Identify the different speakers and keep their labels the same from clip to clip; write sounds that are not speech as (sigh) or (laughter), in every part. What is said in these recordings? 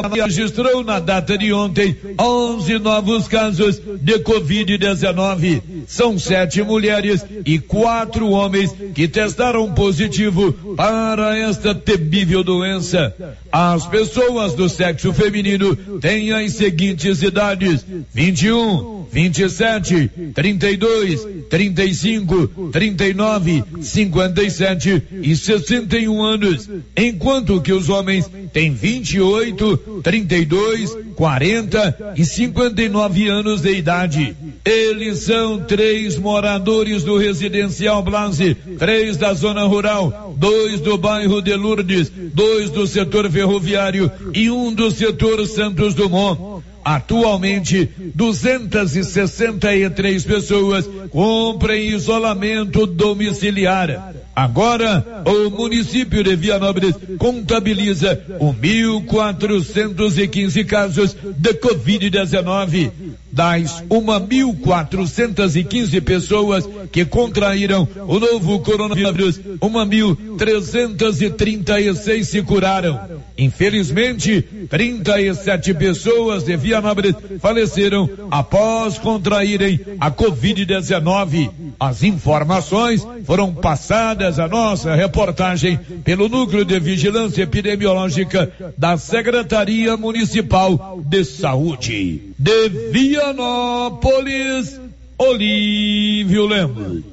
Speaker 1: registrou na data de ontem 11 novos casos de Covid-19. São sete mulheres e quatro homens que testaram positivo para esta temível doença. As pessoas do sexo feminino têm as seguintes idades: 21, 27, 32, 35, 39, 57 e 61 anos, enquanto que os homens têm 28, 32, 40 e 59 anos de idade. Eles são três moradores do residencial Blase, três da zona rural, dois do bairro de Lourdes, dois do setor ferroviário e um do setor Santos Dumont. Atualmente, 263 pessoas cumprem isolamento domiciliar. Agora, o município de Vianópolis contabiliza 1.415 casos de Covid-19. Das 1.415 pessoas que contraíram o novo coronavírus, 1.336 se curaram. Infelizmente, 37 pessoas de Vianópolis faleceram após contraírem a Covid-19. As informações foram passadas à nossa reportagem pelo Núcleo de Vigilância Epidemiológica da Secretaria Municipal de Saúde. De Vianópolis, Olívio Lemos.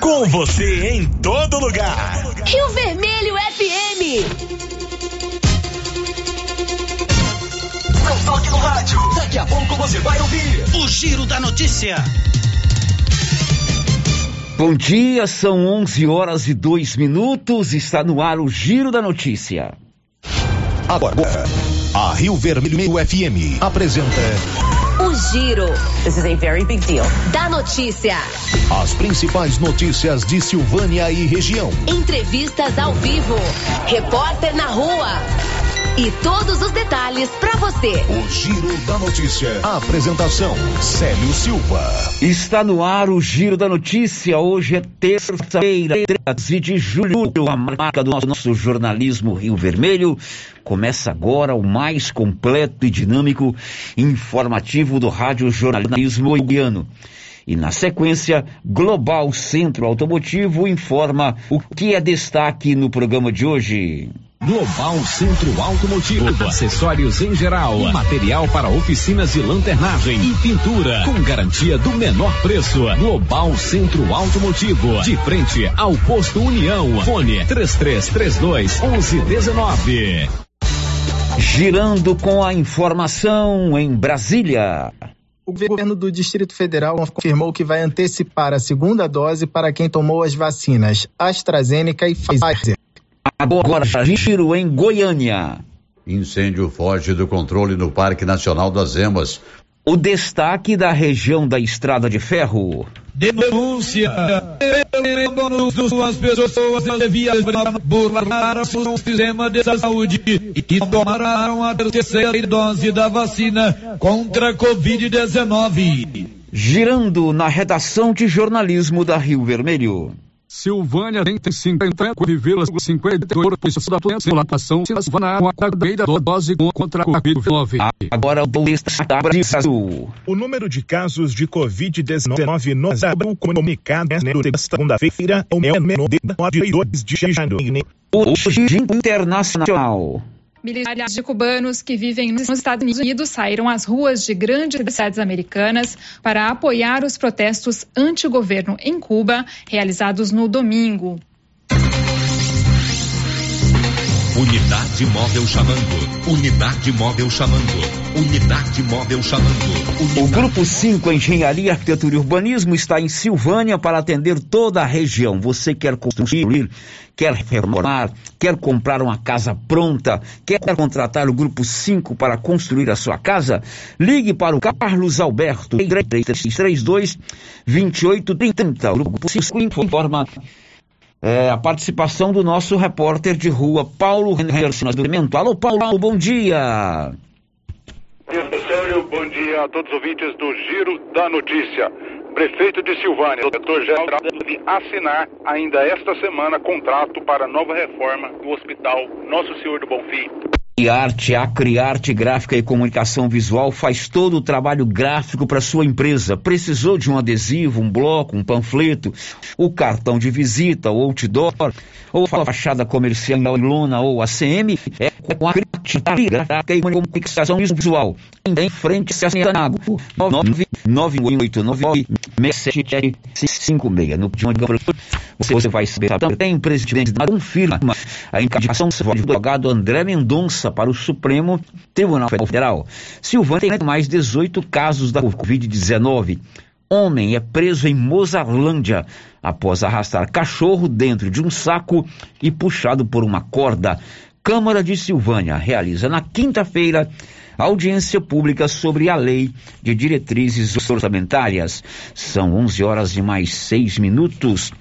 Speaker 2: Com você em todo lugar.
Speaker 3: Rio Vermelho FM.
Speaker 2: Não toque no rádio. Daqui a pouco você vai ouvir o Giro da Notícia.
Speaker 4: Bom dia, são 11 horas e 2 minutos. Está no ar o Giro da Notícia.
Speaker 2: Agora, a Rio Vermelho FM apresenta
Speaker 3: O Giro. This is a very big deal. Da notícia.
Speaker 2: as principais notícias de Silvânia e região.
Speaker 3: Entrevistas ao vivo. Repórter na rua. E todos os detalhes para você.
Speaker 2: O Giro da Notícia. Apresentação: Célio Silva.
Speaker 4: Está no ar o Giro da Notícia. Hoje é terça-feira, 13 de julho. A marca do nosso jornalismo Rio Vermelho. Começa agora o mais completo e dinâmico informativo do Rádio Jornalismo Goiano. E na sequência, Global Centro Automotivo informa o que é destaque no programa de hoje.
Speaker 5: Global Centro Automotivo, acessórios em geral, material para oficinas de lanternagem e pintura, com garantia do menor preço. Global Centro Automotivo, de frente ao posto União. Fone 3332 1119.
Speaker 4: Girando com a informação em Brasília.
Speaker 6: O governo do Distrito Federal confirmou que vai antecipar a segunda dose para quem tomou as vacinas AstraZeneca e Pfizer.
Speaker 4: Agora, giro em Goiânia.
Speaker 7: Incêndio foge do controle no Parque Nacional das Emas.
Speaker 4: O destaque da região da Estrada de Ferro.
Speaker 1: Denúncia. Pelo duas pessoas deviam burlar o sistema de saúde e tomaram a terceira dose da vacina contra a Covid-19.
Speaker 4: Girando na redação de jornalismo da Rio Vermelho.
Speaker 8: Silvânia tem 50,52% da população se vacinar com a primeira dose contra a Covid-19.
Speaker 4: Agora o destaque Brasil.
Speaker 9: O número de casos de Covid-19 no Brasil comunicado nesta segunda-feira é o menor de 2 de janeiro.
Speaker 4: Hoje internacional.
Speaker 10: Milhares de cubanos que vivem nos Estados Unidos saíram às ruas de grandes cidades americanas para apoiar os protestos anti-governo em Cuba, realizados no domingo.
Speaker 5: Unidade móvel chamando. Unidade móvel chamando. Unidade móvel chamando. Unidade...
Speaker 4: O Grupo 5 Engenharia, Arquitetura e Urbanismo está em Silvânia para atender toda a região. Você quer construir, quer reformar, quer comprar uma casa pronta, quer contratar o Grupo 5 para construir a sua casa? Ligue para o Carlos Alberto 3332 2830. O Grupo 5 informa é, a participação do nosso repórter de rua, Paulo Henderson do Alô, Paulo, bom dia.
Speaker 11: Bom dia a todos os ouvintes do Giro da Notícia. Prefeito de Silvânia, o doutor Geraldo, deve assinar ainda esta semana contrato para nova reforma do Hospital Nosso Senhor do Bonfim.
Speaker 4: E arte, a Criarte Gráfica e Comunicação Visual faz todo o trabalho gráfico para sua empresa. Precisou de um adesivo, um bloco, um panfleto, o cartão de visita, o outdoor, ou a fachada comercial lona ou ACM, é com a Criarte Gráfica e Comunicação Visual. Em frente a Sanago, 99899 No você vai saber também, presidente da confirma a indicação do advogado André Mendonça para o Supremo Tribunal Federal. Silvânia tem mais 18 casos da Covid-19. Homem é preso em Mozarlândia após arrastar cachorro dentro de um saco e puxado por uma corda. Câmara de Silvânia realiza na quinta-feira audiência pública sobre a lei de diretrizes orçamentárias. São 11 horas e mais 6 minutos.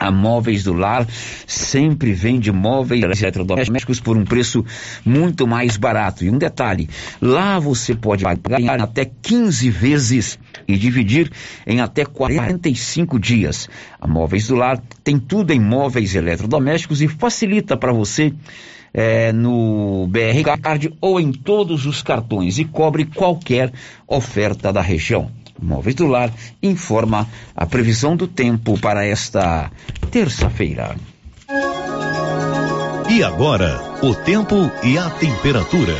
Speaker 4: A Móveis do Lar sempre vende móveis eletrodomésticos por um preço muito mais barato. E um detalhe, lá você pode pagar até 15 vezes e dividir em até 45 dias. A Móveis do Lar tem tudo em móveis eletrodomésticos e facilita para você é, no BR Card ou em todos os cartões e cobre qualquer oferta da região. Móveis do Lar informa a previsão do tempo para esta terça-feira.
Speaker 12: E agora, o tempo e a temperatura.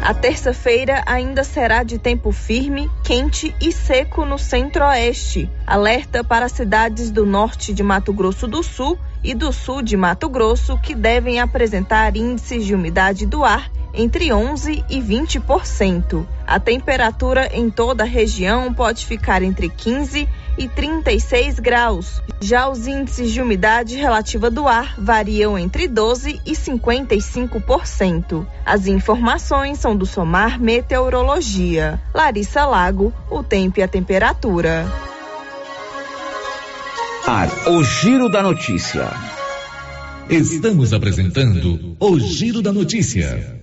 Speaker 13: A terça-feira ainda será de tempo firme, quente e seco no centro-oeste. Alerta para cidades do norte de Mato Grosso do Sul e do sul de Mato Grosso que devem apresentar índices de umidade do ar entre 11 e 20%. A temperatura em toda a região pode ficar entre 15 e 36 graus. Já os índices de umidade relativa do ar variam entre 12 e 55%. As informações são do Somar Meteorologia. Larissa Lago, o tempo e a temperatura.
Speaker 4: Ar, o giro da notícia.
Speaker 12: Estamos apresentando o Giro da Notícia.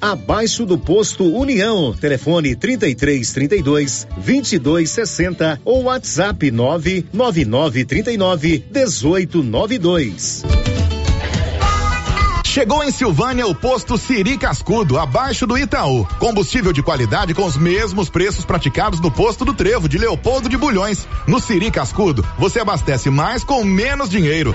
Speaker 14: abaixo do posto União. Telefone 33 32 22 60 ou WhatsApp 999 39 18 92.
Speaker 9: Chegou em Silvânia o posto Siri Cascudo, abaixo do Itaú. Combustível de qualidade com os mesmos preços praticados no posto do Trevo de Leopoldo de Bulhões. No Siri Cascudo, você abastece mais com menos dinheiro.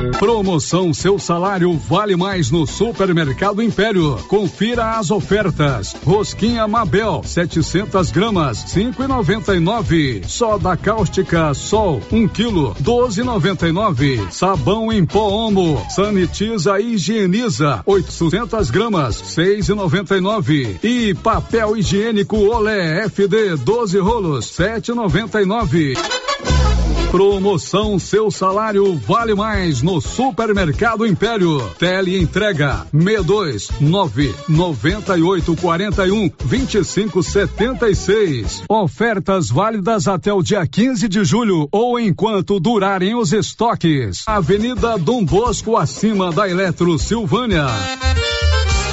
Speaker 8: Promoção Seu Salário Vale Mais no Supermercado Império. Confira as ofertas. Rosquinha Mabel, 700 gramas, 5,99. Soda cáustica Sol, 1 quilo, 12,99. Sabão em pó Omo, sanitiza e higieniza, 800 gramas, 6,99. E papel higiênico Olé FD, 12 rolos, 7,99. Promoção Seu Salário Vale Mais no Supermercado Império. Tele entrega 62 9 98 41 25 76. Ofertas válidas até o dia 15 de julho ou enquanto durarem os estoques. Avenida Dom Bosco acima da Eletro Silvânia.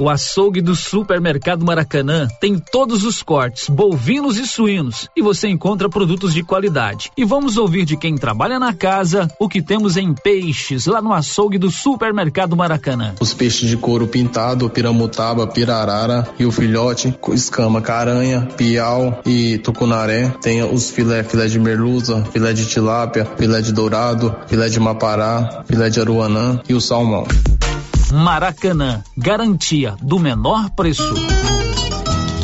Speaker 15: O açougue do Supermercado Maracanã tem todos os cortes, bovinos e suínos, e você encontra produtos de qualidade. E vamos ouvir de quem trabalha na casa o que temos em peixes lá no açougue do Supermercado Maracanã.
Speaker 16: Os peixes de couro pintado, piramutaba, pirarara e o filhote, escama, caranha, piau e tucunaré. Tem os filé, filé de merluza, filé de tilápia, filé de dourado, filé de mapará, filé de aruanã e o salmão.
Speaker 15: Maracanã, garantia do menor preço.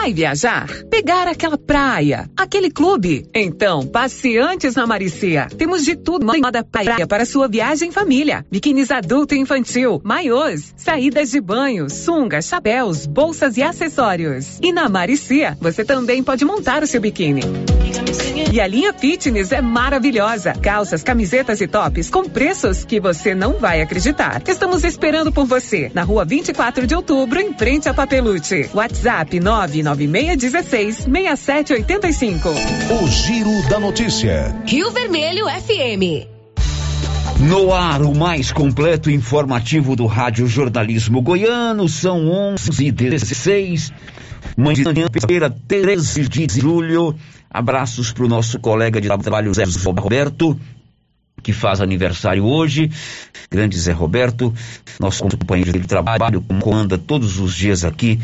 Speaker 17: Vai viajar? Pegar aquela praia, aquele clube? Então, passe antes na Maricia. Temos de tudo na praia para sua viagem em família. Biquínis adulto e infantil, maiôs, saídas de banho, sungas, chapéus, bolsas e acessórios. E na Maricia, você também pode montar o seu biquíni. E a linha fitness é maravilhosa. Calças, camisetas e tops com preços que você não vai acreditar. Estamos esperando por você na rua 24 de outubro, em frente a Papelute. WhatsApp 99616 6785.
Speaker 18: O Giro da Notícia.
Speaker 19: Rio Vermelho FM.
Speaker 4: No ar, o mais completo informativo do Rádio Jornalismo Goiano, são 11 e 16 manhã, feira 13 de julho. Abraços para o nosso colega de trabalho, Zé Roberto, que faz aniversário hoje. Grande Zé Roberto, nosso companheiro de trabalho, comanda todos os dias aqui,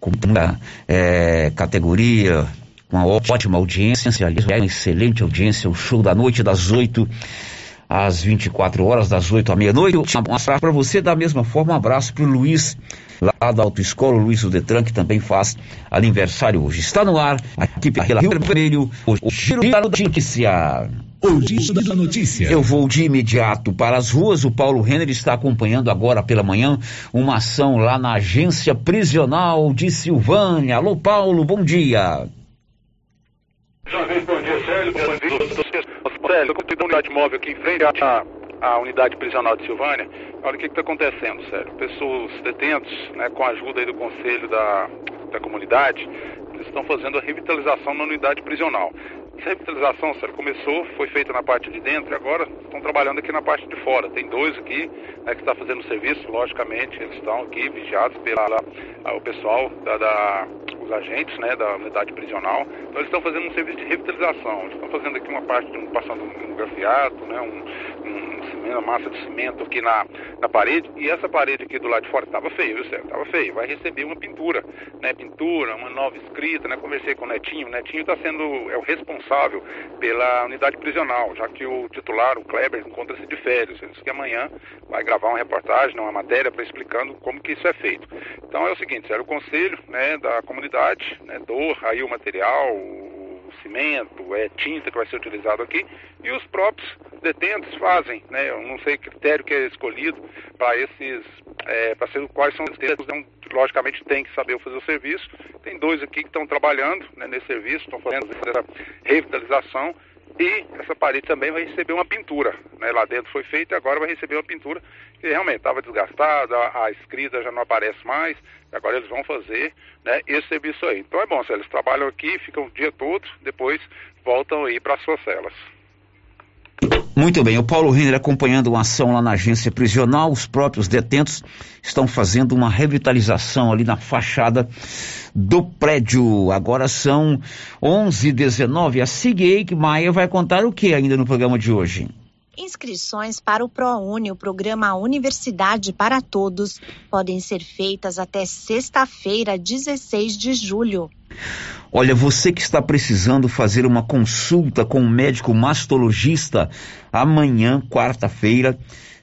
Speaker 4: com muita é, categoria, com uma ótima audiência, uma excelente audiência, o show da noite das 8 às 24 horas, das 8 à meia-noite. Um abraço para você, da mesma forma, um abraço para o Luiz, lá da Autoescola, o Luiz do Detran, que também faz aniversário hoje. Está no ar, aqui pela Rio Vermelho, o Giro da Notícia.
Speaker 5: O Giro da Notícia.
Speaker 4: Eu vou de imediato para as ruas. O Paulo Renner está acompanhando agora pela manhã uma ação lá na agência prisional de Silvânia. Alô, Paulo, bom dia.
Speaker 11: Bom dia, Célio. Bom dia. Célio, eu tenho uma unidade móvel aqui em frente à, à unidade prisional de Silvânia. Olha o que está acontecendo, Célio. Pessoas detentos, né, com a ajuda aí do conselho da, da comunidade, eles estão fazendo a revitalização na unidade prisional. Essa revitalização, Célio, começou, foi feita na parte de dentro agora estão trabalhando aqui na parte de fora. Tem dois aqui né, que estão fazendo serviço, logicamente, eles estão aqui vigiados pelo pessoal da, da os agentes né, da unidade prisional. Então eles estão fazendo um serviço de revitalização. Eles estão fazendo aqui uma parte, de um, passando um grafiato, né, um, um cimento, uma massa de cimento aqui na, na parede. E essa parede aqui do lado de fora estava feia, viu, Sérgio? Estava feia. Vai receber uma pintura, né? Pintura, uma nova escrita, né? Conversei com o Netinho. O Netinho está sendo é o responsável pela unidade prisional, já que o titular, o Kleber, encontra-se de férias. Ele disse que amanhã vai gravar uma reportagem, uma matéria para explicando como que isso é feito. Então é o seguinte, Sérgio, o conselho né, da comunidade né, doa aí o material, cimento, é tinta que vai ser utilizado aqui, e os próprios detentos fazem, né, eu não sei o critério que é escolhido para esses, é, para ser quais são os detentos, então, logicamente tem que saber fazer o serviço. Tem dois aqui que estão trabalhando né, nesse serviço, estão fazendo essa revitalização, e essa parede também vai receber uma pintura. Né? Lá dentro foi feita e agora vai receber uma pintura que realmente estava desgastada, a, escrita já não aparece mais, agora eles vão fazer né, esse serviço aí. Então é bom, se eles trabalham aqui, ficam o dia todo, depois voltam aí para suas celas.
Speaker 4: Muito bem, o Paulo Renner acompanhando uma ação lá na agência prisional, os próprios detentos estão fazendo uma revitalização ali na fachada do prédio. Agora são 11h19. A Sig Maia vai contar o que ainda no programa de hoje?
Speaker 20: Inscrições para o ProUni, o programa Universidade para Todos, podem ser feitas até sexta-feira, 16 de julho.
Speaker 4: Olha, você que está precisando fazer uma consulta com um médico mastologista, amanhã, quarta-feira,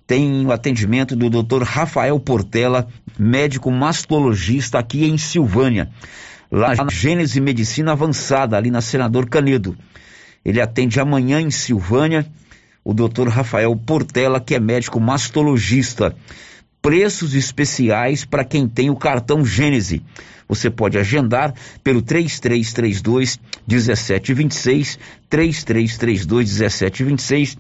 Speaker 4: tem o atendimento do Dr. Rafael Portela, médico mastologista aqui em Silvânia, lá na Gênese Medicina Avançada, ali na Senador Canedo. Ele atende amanhã em Silvânia, o Dr. Rafael Portela, que é médico mastologista. Preços especiais para quem tem o cartão Gênese. Você pode agendar pelo 3332 1726, 3332 1726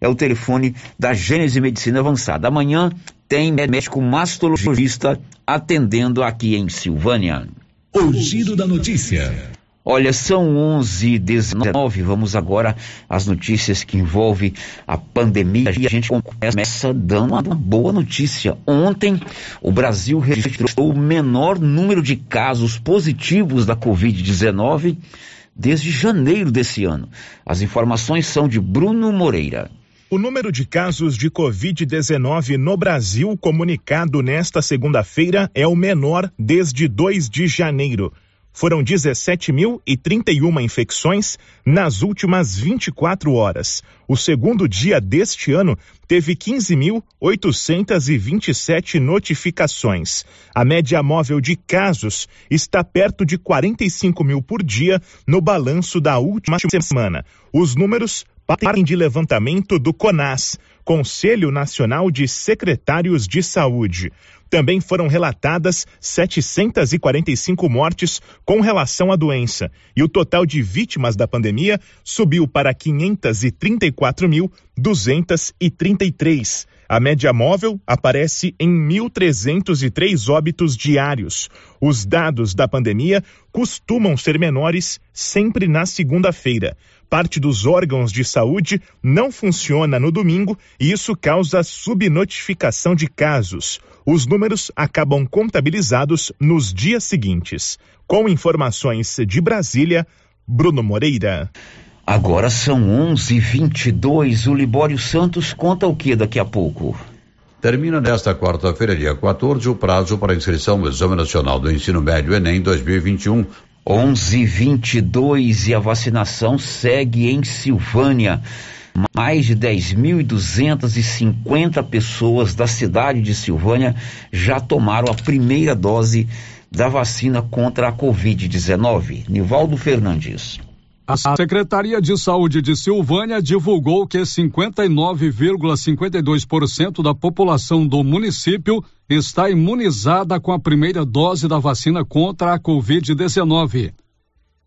Speaker 4: é o telefone da Gênese Medicina Avançada. Amanhã tem médico mastologista atendendo aqui em Silvânia.
Speaker 12: O giro da notícia.
Speaker 4: Olha, são 11 19 Vamos agora às notícias que envolvem a pandemia. E a gente começa dando uma boa notícia. Ontem, o Brasil registrou o menor número de casos positivos da Covid-19 desde janeiro desse ano. As informações são de Bruno Moreira.
Speaker 9: O número de casos de Covid-19 no Brasil comunicado nesta segunda-feira é o menor desde 2 de janeiro. Foram 17.031 infecções nas últimas 24 horas. O segundo dia deste ano teve 15.827 notificações. A média móvel de casos está perto de 45 mil por dia no balanço da última semana. Os números partem de levantamento do CONAS, Conselho Nacional de Secretários de Saúde. Também foram relatadas 745 mortes com relação à doença, e o total de vítimas da pandemia subiu para 534.233. A média móvel aparece em 1.303 óbitos diários. Os dados da pandemia costumam ser menores sempre na segunda-feira. Parte dos órgãos de saúde não funciona no domingo e isso causa subnotificação de casos. Os números acabam contabilizados nos dias seguintes. Com informações de Brasília, Bruno Moreira.
Speaker 4: Agora são 11:22. O Libório Santos conta o que daqui a pouco?
Speaker 21: Termina nesta quarta-feira, dia 14, o prazo para inscrição no Exame Nacional do Ensino Médio Enem 2021.
Speaker 4: 11:22 e a vacinação segue em Silvânia. Mais de 10.250 pessoas da cidade de Silvânia já tomaram a primeira dose da vacina contra a Covid-19. Nivaldo Fernandes.
Speaker 8: A Secretaria de Saúde de Silvânia divulgou que 59,52% da população do município está imunizada com a primeira dose da vacina contra a Covid-19.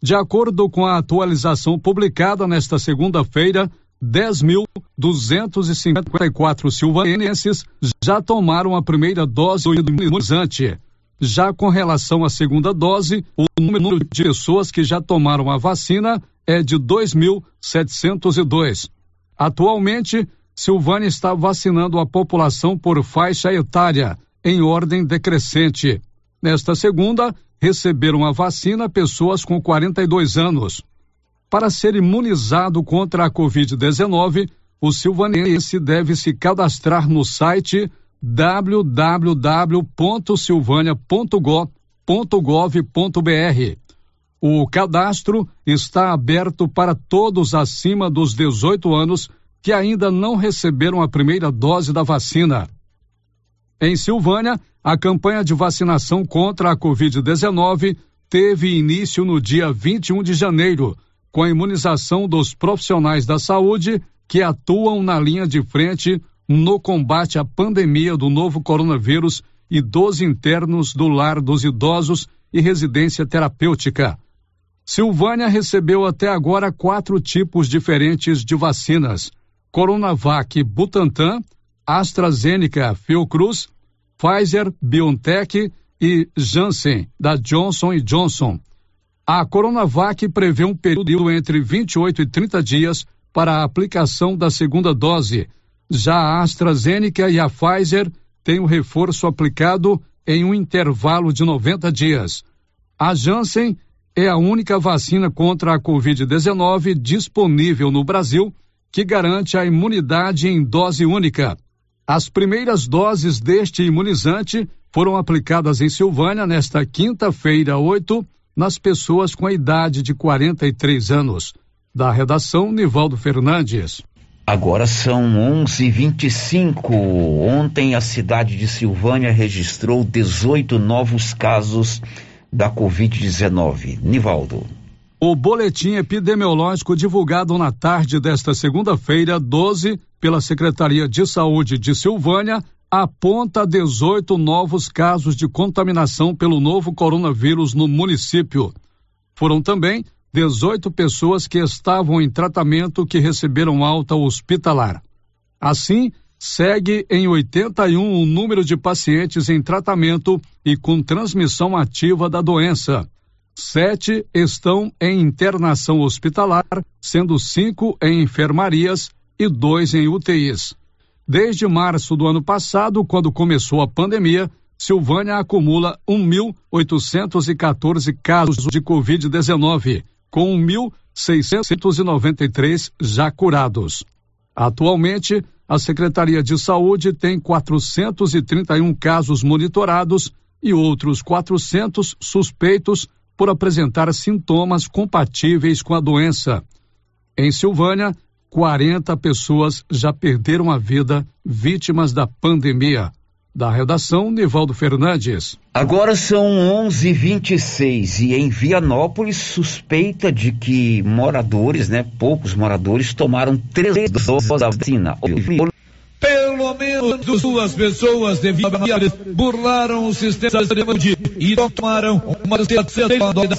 Speaker 8: De acordo com a atualização publicada nesta segunda-feira, 10.254 silvanenses já tomaram a primeira dose do imunizante. Já com relação à segunda dose, o número de pessoas que já tomaram a vacina é de 2.702. Atualmente, Silvânia está vacinando a população por faixa etária, em ordem decrescente. Nesta segunda, receberam a vacina pessoas com 42 anos. Para ser imunizado contra a Covid-19, o silvanense deve se cadastrar no site www.silvania.gov.br. O cadastro está aberto para todos acima dos 18 anos que ainda não receberam a primeira dose da vacina. Em Silvânia, a campanha de vacinação contra a Covid-19 teve início no dia 21 de janeiro, com a imunização dos profissionais da saúde que atuam na linha de frente no combate à pandemia do novo coronavírus e dos internos do lar dos idosos e residência terapêutica. Silvânia recebeu até agora quatro tipos diferentes de vacinas: Coronavac Butantan, AstraZeneca Fiocruz, Pfizer BioNTech e Janssen, da Johnson Johnson. A Coronavac prevê um período entre 28 e 30 dias para a aplicação da segunda dose. Já a AstraZeneca e a Pfizer têm o reforço aplicado em um intervalo de 90 dias. A Janssen é a única vacina contra a Covid-19 disponível no Brasil que garante a imunidade em dose única. As primeiras doses deste imunizante foram aplicadas em Silvânia nesta quinta-feira, 8, nas pessoas com a idade de 43 anos. Da redação, Nivaldo Fernandes.
Speaker 4: Agora são 11:25. Ontem a cidade de Silvânia registrou 18 novos casos da Covid-19. Nivaldo.
Speaker 8: O boletim epidemiológico divulgado na tarde desta segunda-feira, 12, pela Secretaria de Saúde de Silvânia, aponta 18 novos casos de contaminação pelo novo coronavírus no município. Foram também 18 pessoas que estavam em tratamento que receberam alta hospitalar. Assim, segue em 81 o número de pacientes em tratamento e com transmissão ativa da doença. Sete estão em internação hospitalar, sendo cinco em enfermarias e dois em UTIs. Desde março do ano passado, quando começou a pandemia, Silvânia acumula 1.814 casos de Covid-19, com 1.693 já curados. Atualmente, a Secretaria de Saúde tem 431 casos monitorados e outros 400 suspeitos por apresentar sintomas compatíveis com a doença. Em Silvânia, 40 pessoas já perderam a vida vítimas da pandemia. Da redação, Nivaldo Fernandes.
Speaker 4: Agora são 11:26 e em Vianópolis suspeita de que moradores, né, poucos moradores tomaram três doses da vacina.
Speaker 1: Pelo menos duas pessoas de burlaram o sistema de saúde e tomaram uma terceira dose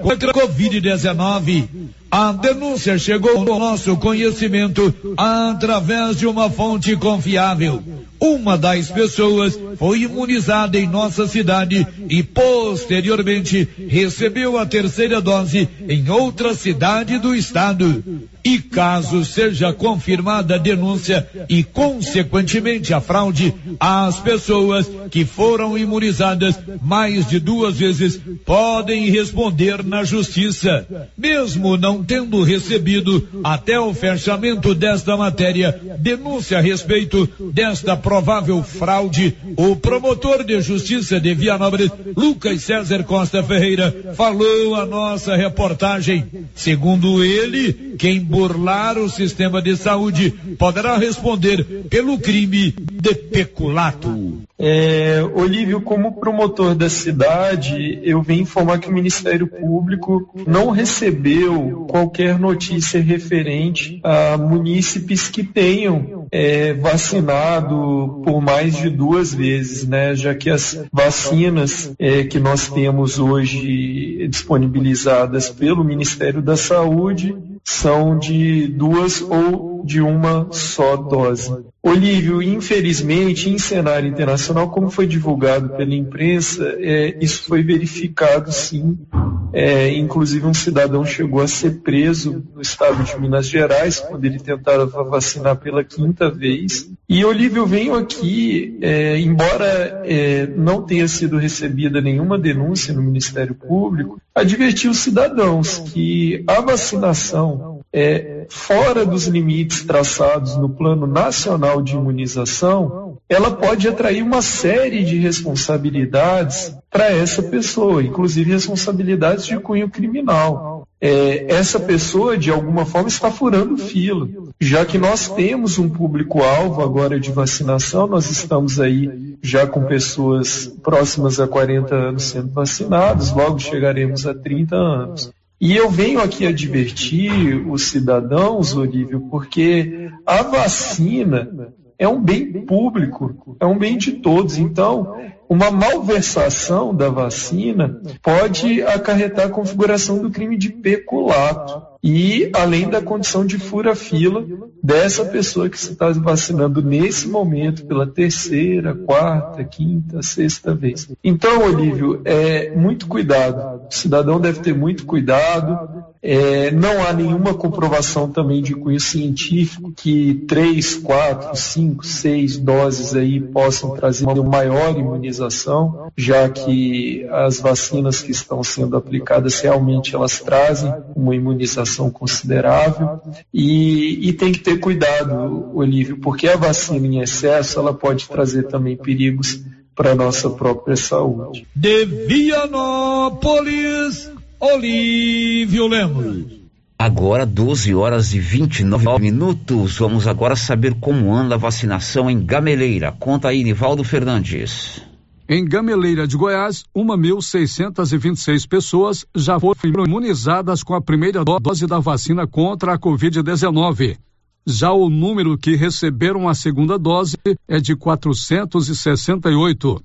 Speaker 1: contra a Covid-19. A denúncia chegou ao nosso conhecimento através de uma fonte confiável. Uma das pessoas foi imunizada em nossa cidade e posteriormente recebeu a terceira dose em outra cidade do estado. E caso seja confirmada a denúncia e consequentemente a fraude, as pessoas que foram imunizadas mais de duas vezes podem responder na justiça, mesmo não tendo recebido até o fechamento desta matéria denúncia a respeito desta provável fraude. O promotor de justiça de Vianópolis, Lucas César Costa Ferreira, falou a nossa reportagem. Segundo ele, quem burlar o sistema de saúde poderá responder pelo crime de peculato.
Speaker 22: É, Olívio, como promotor da cidade, eu venho informar que o Ministério Público não recebeu qualquer notícia referente a munícipes que tenham é, vacinado por mais de duas vezes, né? Já que as vacinas é, que nós temos hoje disponibilizadas pelo Ministério da Saúde são de duas ou de uma só dose. Olívio, infelizmente, em cenário internacional, como foi divulgado pela imprensa, é, isso foi verificado sim. É, inclusive, um cidadão chegou a ser preso no estado de Minas Gerais, quando ele tentava vacinar pela quinta vez. E, Olívio, venho aqui, é, embora é, não tenha sido recebida nenhuma denúncia no Ministério Público, advertir os cidadãos que a vacinação é fora dos limites traçados no Plano Nacional de Imunização, ela pode atrair uma série de responsabilidades para essa pessoa, inclusive responsabilidades de cunho criminal. É, essa pessoa, de alguma forma, está furando fila, já que nós temos um público-alvo agora de vacinação, nós estamos aí já com pessoas próximas a 40 anos sendo vacinadas, logo chegaremos a 30 anos. E eu venho aqui advertir os cidadãos, Olívio, porque a vacina é um bem público, é um bem de todos. Então, uma malversação da vacina pode acarretar a configuração do crime de peculato e além da condição de fura-fila dessa pessoa que se está vacinando nesse momento pela terceira, quarta, quinta, sexta vez. Então, Olívio, é muito cuidado. O cidadão deve ter muito cuidado. É, não há nenhuma comprovação também de cunho científico que três, quatro, cinco, seis doses aí possam trazer uma maior imunização, já que as vacinas que estão sendo aplicadas realmente elas trazem uma imunização considerável e, e, tem que ter cuidado, Olívio, porque a vacina em excesso ela pode trazer também perigos para nossa própria saúde.
Speaker 23: De Vianópolis, Olívio Lemos.
Speaker 4: Agora 12 horas e 29 minutos. Vamos agora saber como anda a vacinação em Gameleira. Conta aí, Nivaldo Fernandes.
Speaker 8: Em Gameleira de Goiás, 1.626 pessoas já foram imunizadas com a primeira dose da vacina contra a Covid-19. Já o número que receberam a segunda dose é de 468.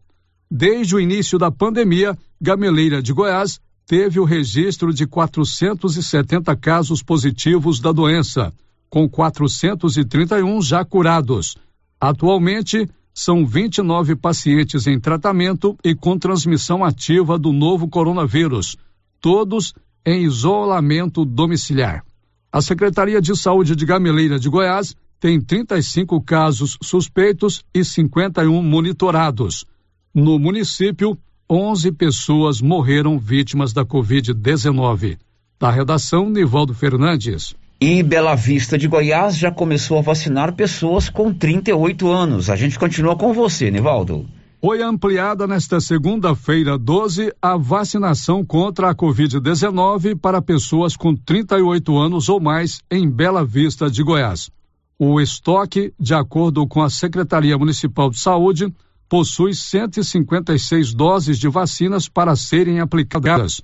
Speaker 8: Desde o início da pandemia, Gameleira de Goiás teve o registro de 470 casos positivos da doença, com 431 já curados. Atualmente, são 29 pacientes em tratamento e com transmissão ativa do novo coronavírus, todos em isolamento domiciliar. A Secretaria de Saúde de Gameleira de Goiás tem 35 casos suspeitos e 51 monitorados. No município, 11 pessoas morreram vítimas da Covid-19. Da redação, Nivaldo Fernandes.
Speaker 4: E Bela Vista de Goiás já começou a vacinar pessoas com 38 anos. A gente continua com você, Nivaldo.
Speaker 8: Foi ampliada nesta segunda-feira 12 a vacinação contra a Covid-19 para pessoas com 38 anos ou mais em Bela Vista de Goiás. O estoque, de acordo com a Secretaria Municipal de Saúde, possui 156 doses de vacinas para serem aplicadas.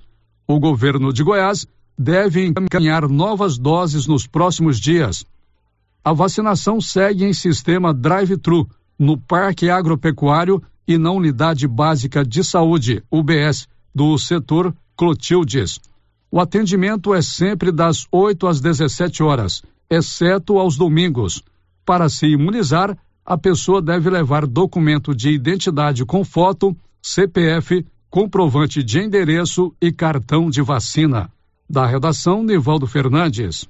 Speaker 8: O governo de Goiás deve encaminhar novas doses nos próximos dias. A vacinação segue em sistema drive-thru no Parque Agropecuário e na Unidade Básica de Saúde, UBS, do setor Clotildes. O atendimento é sempre das 8 às 17 horas, exceto aos domingos. Para se imunizar, a pessoa deve levar documento de identidade com foto, CPF, comprovante de endereço e cartão de vacina. Da redação, Nivaldo Fernandes.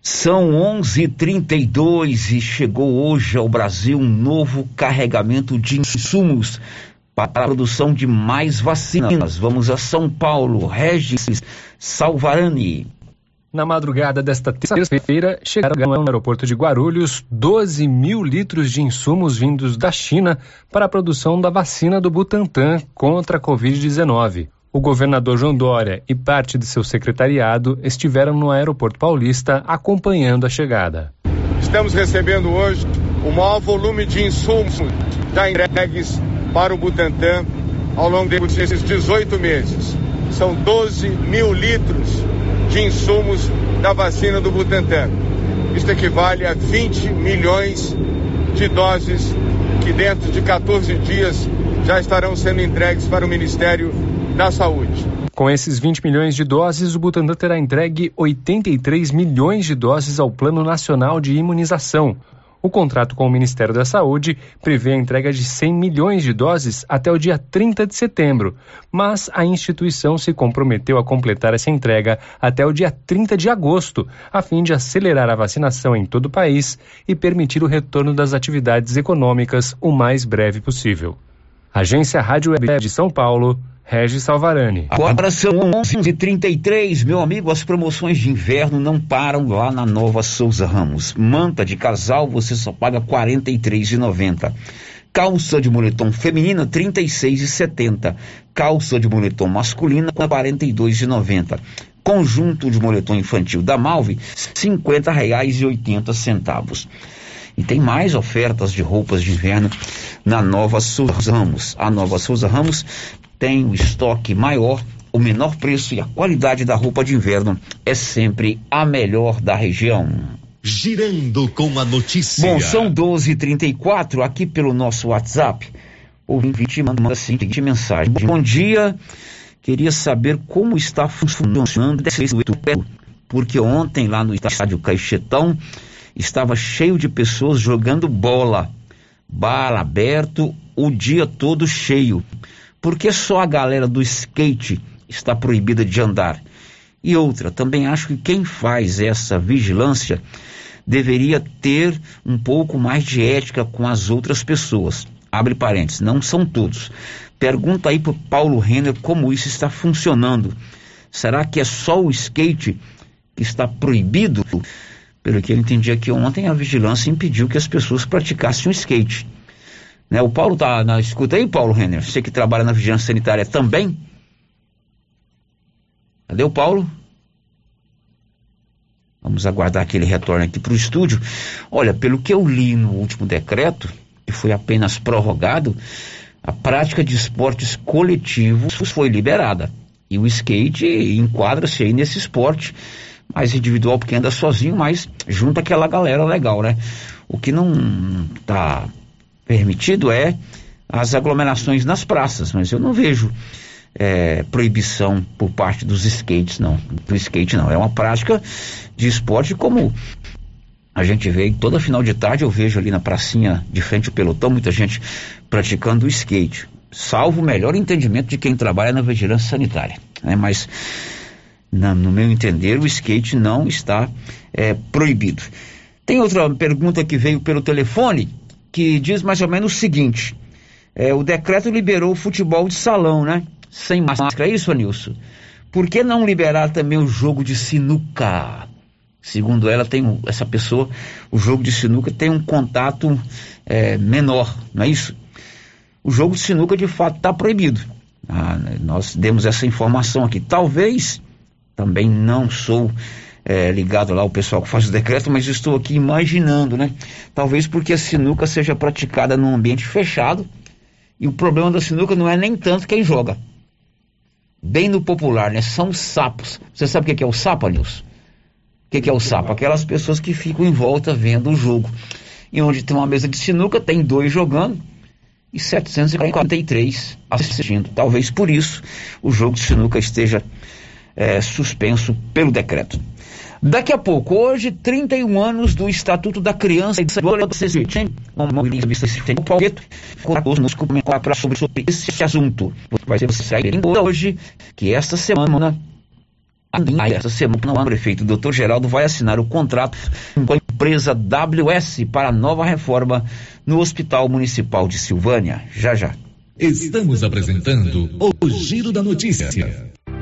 Speaker 4: São 11:32 e chegou hoje ao Brasil um novo carregamento de insumos para a produção de mais vacinas. Vamos a São Paulo. Regis Salvarani.
Speaker 24: Na madrugada desta terça-feira, chegaram no aeroporto de Guarulhos 12 mil litros de insumos vindos da China para a produção da vacina do Butantan contra a Covid-19. O governador João Dória e parte de seu secretariado estiveram no aeroporto paulista acompanhando a chegada.
Speaker 25: Estamos recebendo hoje o maior volume de insumos já entregues para o Butantan ao longo desses 18 meses. São 12 mil litros de insumos da vacina do Butantan. Isto equivale a 20 milhões de doses que dentro de 14 dias já estarão sendo entregues para o Ministério da Saúde.
Speaker 24: Com esses 20 milhões de doses, o Butantan terá entregue 83 milhões de doses ao Plano Nacional de Imunização. O contrato com o Ministério da Saúde prevê a entrega de 100 milhões de doses até o dia 30 de setembro, mas a instituição se comprometeu a completar essa entrega até o dia 30 de agosto, a fim de acelerar a vacinação em todo o país e permitir o retorno das atividades econômicas o mais breve possível. Agência Rádio Web de São Paulo, Regis Salvarani.
Speaker 4: Agora são 11h33, meu amigo. As promoções de inverno não param lá na Nova Souza Ramos. Manta de casal você só paga R$ 43,90. Calça de moletom feminina R$ 36,70. Calça de moletom masculina R$ 42,90. Conjunto de moletom infantil da Malve R$ 50,80. E tem mais ofertas de roupas de inverno na Nova Souza Ramos. A Nova Souza Ramos tem o estoque maior, o menor preço e a qualidade da roupa de inverno é sempre a melhor da região.
Speaker 14: Girando com a notícia.
Speaker 4: Bom, são 12h34 aqui pelo nosso WhatsApp. O ouvinte manda a seguinte mensagem: Bom dia, queria saber como está funcionando porque ontem lá no estádio Caixetão estava cheio de pessoas jogando bola. Bar aberto, o dia todo cheio. Por que só a galera do skate está proibida de andar? E outra, também acho que quem faz essa vigilância deveria ter um pouco mais de ética com as outras pessoas. Abre parênteses, não são todos. Pergunta aí para Paulo Renner como isso está funcionando. Será que é só o skate que está proibido? Pelo que eu entendi aqui ontem, a vigilância impediu que as pessoas praticassem o skate. Né? O Paulo tá na escuta aí, Paulo Renner? Você que trabalha na vigilância sanitária também? Cadê o Paulo? Vamos aguardar que ele retorne aqui para o estúdio. Olha, pelo que eu li no último decreto, que foi apenas prorrogado, a prática de esportes coletivos foi liberada. E o skate enquadra-se aí nesse esporte mais individual, porque anda sozinho, mas junta aquela galera legal, né? O que não está permitido é as aglomerações nas praças, mas eu não vejo é, proibição por parte dos skates, não. Do skate não. É uma prática de esporte como a gente vê toda final de tarde, eu vejo ali na pracinha de frente ao pelotão, muita gente praticando o skate. Salvo o melhor entendimento de quem trabalha na vigilância sanitária. Né? Mas, na, no meu entender, o skate não está é, proibido. Tem outra pergunta que veio pelo telefone que diz mais ou menos o seguinte: é, o decreto liberou o futebol de salão, né? sem máscara. É isso, Anilson? Por que não liberar também o jogo de sinuca? Segundo ela, tem essa pessoa, o jogo de sinuca tem um contato é, menor, não é isso? O jogo de sinuca de fato está proibido. Ah, nós demos essa informação aqui. Talvez, também não sou é, ligado lá ao pessoal que faz o decreto, mas estou aqui imaginando, né? Talvez porque a sinuca seja praticada num ambiente fechado e o problema da sinuca não é nem tanto quem joga, bem no popular, né? São sapos. Você sabe o que é o sapo, Nilson? O que é o sapo? Aquelas pessoas que ficam em volta vendo o jogo. E onde tem uma mesa de sinuca, tem dois jogando e 743 assistindo. Talvez por isso o jogo de sinuca esteja é, suspenso pelo decreto. Daqui a pouco, hoje, 31 anos do Estatuto da Criança e do Adolescente. Para sobre, sobre esse assunto. Vai ser hoje que esta semana essa semana, o prefeito Dr. Geraldo vai assinar o contrato com a empresa WS para a nova reforma no Hospital Municipal de Silvânia. Já já.
Speaker 14: Estamos apresentando o Giro da Notícia.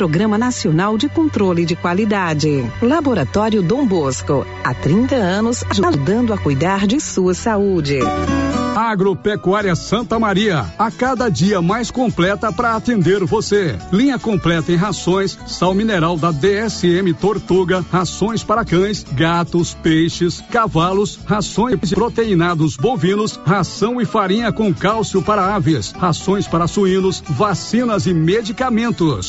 Speaker 17: Programa Nacional de Controle de Qualidade. Laboratório Dom Bosco, há 30 anos ajudando a cuidar de sua saúde.
Speaker 8: Agropecuária Santa Maria, a cada dia mais completa para atender você. Linha completa em rações, sal mineral da DSM Tortuga, rações para cães, gatos, peixes, cavalos, rações proteinados bovinos, ração e farinha com cálcio para aves, rações para suínos, vacinas e medicamentos.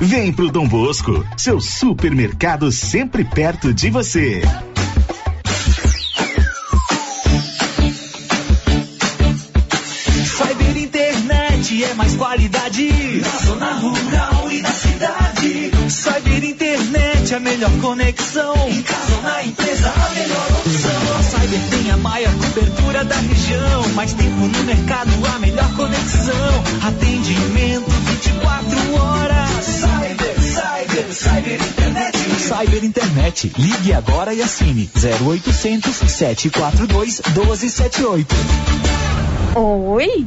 Speaker 26: Vem pro Dom Bosco, seu supermercado sempre perto de você.
Speaker 27: Cyber internet é mais qualidade na zona rural e na cidade. Cyber internet é a melhor conexão. Em casa ou na empresa, a melhor opção. Cyber tem a maior cobertura da região. Mais tempo no mercado, a melhor conexão. Atendimento 24 horas. Cyber, cyber, cyber internet.
Speaker 28: Cyber Internet. Ligue agora e assine 0800 742 1278.
Speaker 29: Oi?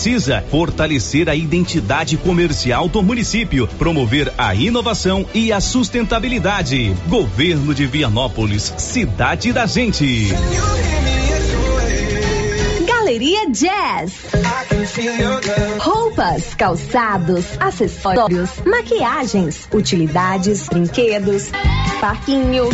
Speaker 30: precisa fortalecer a identidade comercial do município, promover a inovação e a sustentabilidade. Governo de Vianópolis, cidade da gente.
Speaker 19: Galeria Jazz. Roupas, calçados, acessórios, maquiagens, utilidades, brinquedos, parquinhos.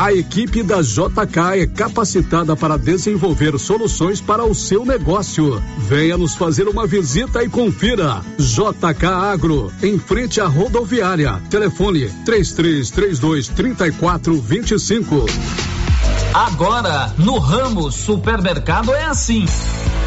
Speaker 8: A equipe da JK é capacitada para desenvolver soluções para o seu negócio. Venha nos fazer uma visita e confira. JK Agro, em frente à rodoviária. Telefone 3332 3425.
Speaker 15: Agora, no ramo supermercado é assim.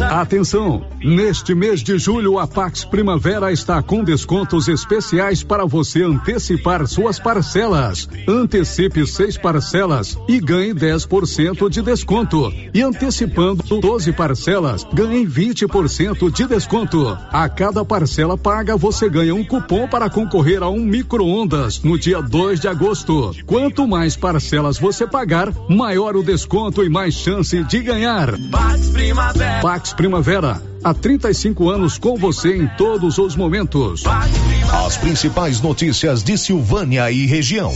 Speaker 8: Atenção! Neste mês de julho, a Pax Primavera está com descontos especiais para você antecipar suas parcelas. Antecipe seis parcelas e ganhe 10% de desconto. E antecipando 12 parcelas, ganhe 20% de desconto. A cada parcela paga, você ganha um cupom para concorrer a um micro-ondas no dia 2 de agosto. Quanto mais parcelas você pagar, maior o desconto e mais chance de ganhar.
Speaker 27: Pax Primavera.
Speaker 8: Pax Primavera. Há 35 anos com você em todos os momentos.
Speaker 12: As principais notícias de Silvânia e região.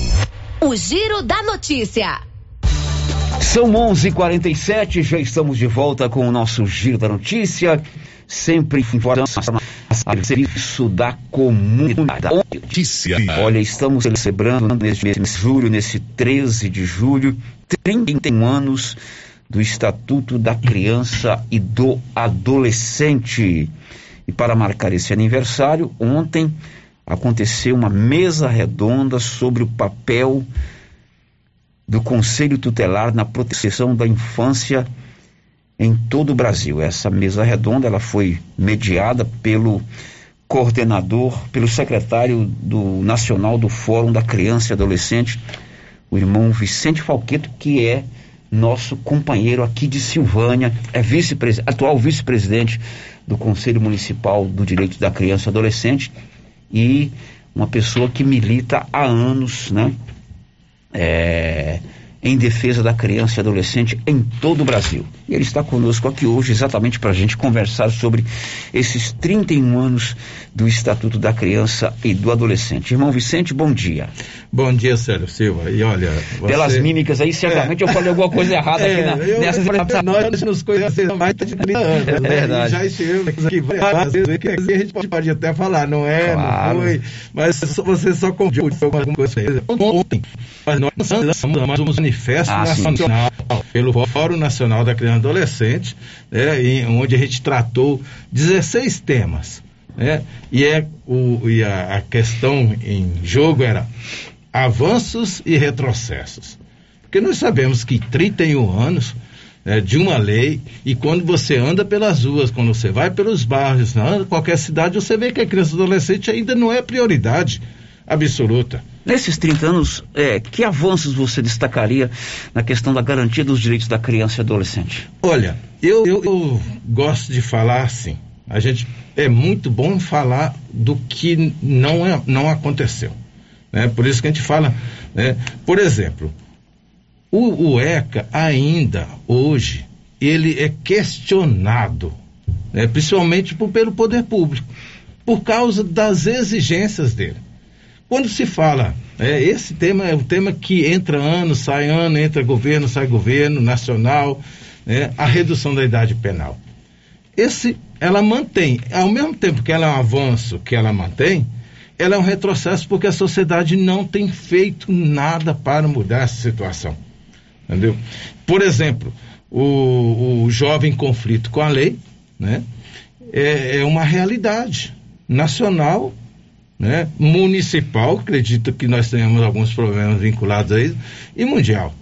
Speaker 19: O Giro da Notícia.
Speaker 4: São 11:47, já estamos de volta com o nosso Giro da Notícia, sempre informação a serviço da comunidade.
Speaker 12: Notícia.
Speaker 4: Olha, estamos celebrando neste mês de julho, nesse 13 de julho, 31 anos do Estatuto da Criança e do Adolescente. E para marcar esse aniversário, ontem aconteceu uma mesa redonda sobre o papel do Conselho Tutelar na proteção da infância em todo o Brasil. Essa mesa redonda ela foi mediada pelo coordenador, pelo secretário do Nacional do Fórum da Criança e Adolescente, o irmão Vicente Falqueto, que é nosso companheiro aqui de Silvânia, é vice atual vice-presidente do Conselho Municipal do Direito da Criança e Adolescente e uma pessoa que milita há anos, né? É, em defesa da criança e adolescente em todo o Brasil. E ele está conosco aqui hoje exatamente para a gente conversar sobre esses 31 anos do Estatuto da Criança e do Adolescente. Irmão Vicente, bom dia.
Speaker 31: Bom dia, Sérgio Silva. E olha. Você...
Speaker 4: Pelas mímicas aí, certamente é. eu falei alguma coisa errada
Speaker 31: é,
Speaker 4: aqui na,
Speaker 31: eu,
Speaker 4: nessas.
Speaker 31: Nós nos conhecemos mais de 30 anos.
Speaker 4: É
Speaker 31: né?
Speaker 4: verdade.
Speaker 31: E já estivemos aqui várias vezes, que a gente pode, pode até falar, não é,
Speaker 4: Claro.
Speaker 31: não foi, mas você só confundiu alguma coisa. Ontem, nós lançamos um manifesto
Speaker 4: Ah, sim.
Speaker 31: nacional pelo Fórum Nacional da Criança Adolescente, né, onde a gente tratou 16 temas. Né, e é o, e a, a questão em jogo era avanços e retrocessos. Porque nós sabemos que 31 anos né, de uma lei, e quando você anda pelas ruas, quando você vai pelos bairros, em qualquer cidade, você vê que a criança e adolescente ainda não é prioridade absoluta.
Speaker 4: Nesses 30 anos, é, que avanços você destacaria na questão da garantia dos direitos da criança e adolescente?
Speaker 31: Olha, eu, eu- eu gosto de falar assim. A gente é muito bom falar do que não, é, não aconteceu. Né? Por isso que a gente fala. Né? Por exemplo, o, o ECA ainda hoje ele é questionado, né? principalmente por- pelo poder público, por causa das exigências dele. Quando se fala, é, esse tema é um tema que entra ano, sai ano, entra governo, sai governo, nacional, né, a redução da idade penal. Esse, ela mantém, ao mesmo tempo que ela é um avanço, que ela mantém, ela é um retrocesso porque a sociedade não tem feito nada para mudar essa situação. Entendeu? Por exemplo, o, o jovem conflito com a lei, né, é, é uma realidade nacional né, municipal, acredito que nós tenhamos alguns problemas vinculados a isso, e mundial.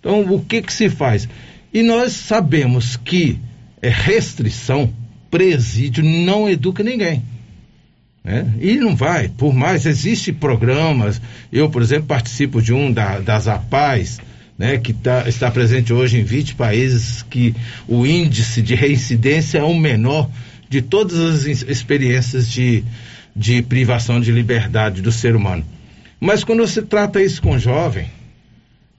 Speaker 31: Então, o que que se faz? E nós sabemos que é restrição, presídio, não educa ninguém. Né? E não vai, por mais, existem programas, eu, por exemplo, participo de um da, das APAES, né, que tá, está presente hoje em 20 países, que o índice de reincidência é o menor de todas as experiências de, de privação de liberdade do ser humano. Mas quando você trata isso com jovem,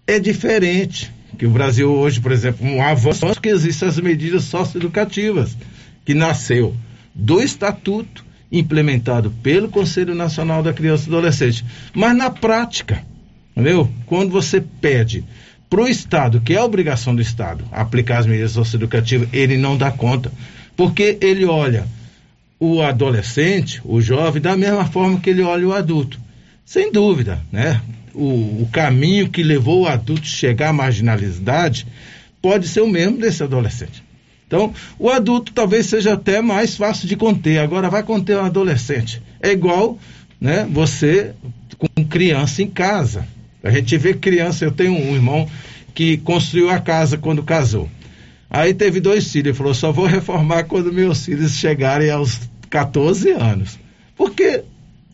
Speaker 31: é diferente. Que o Brasil hoje, por exemplo, um avanço que existem as medidas socioeducativas, que nasceu do estatuto implementado pelo Conselho Nacional da Criança e Adolescente. Mas na prática, entendeu? Quando você pede para o Estado, que é a obrigação do Estado, aplicar as medidas socioeducativas, ele não dá conta. Porque ele olha o adolescente, o jovem, da mesma forma que ele olha o adulto. Sem dúvida, né? O, o caminho que levou o adulto a chegar à marginalidade pode ser o mesmo desse adolescente. Então, o adulto talvez seja até mais fácil de conter. Agora, vai conter um adolescente. É igual, né? Você com criança em casa. A gente vê criança. Eu tenho um irmão que construiu a casa quando casou. Aí teve dois filhos, ele falou: só vou reformar quando meus filhos chegarem aos 14 anos. Porque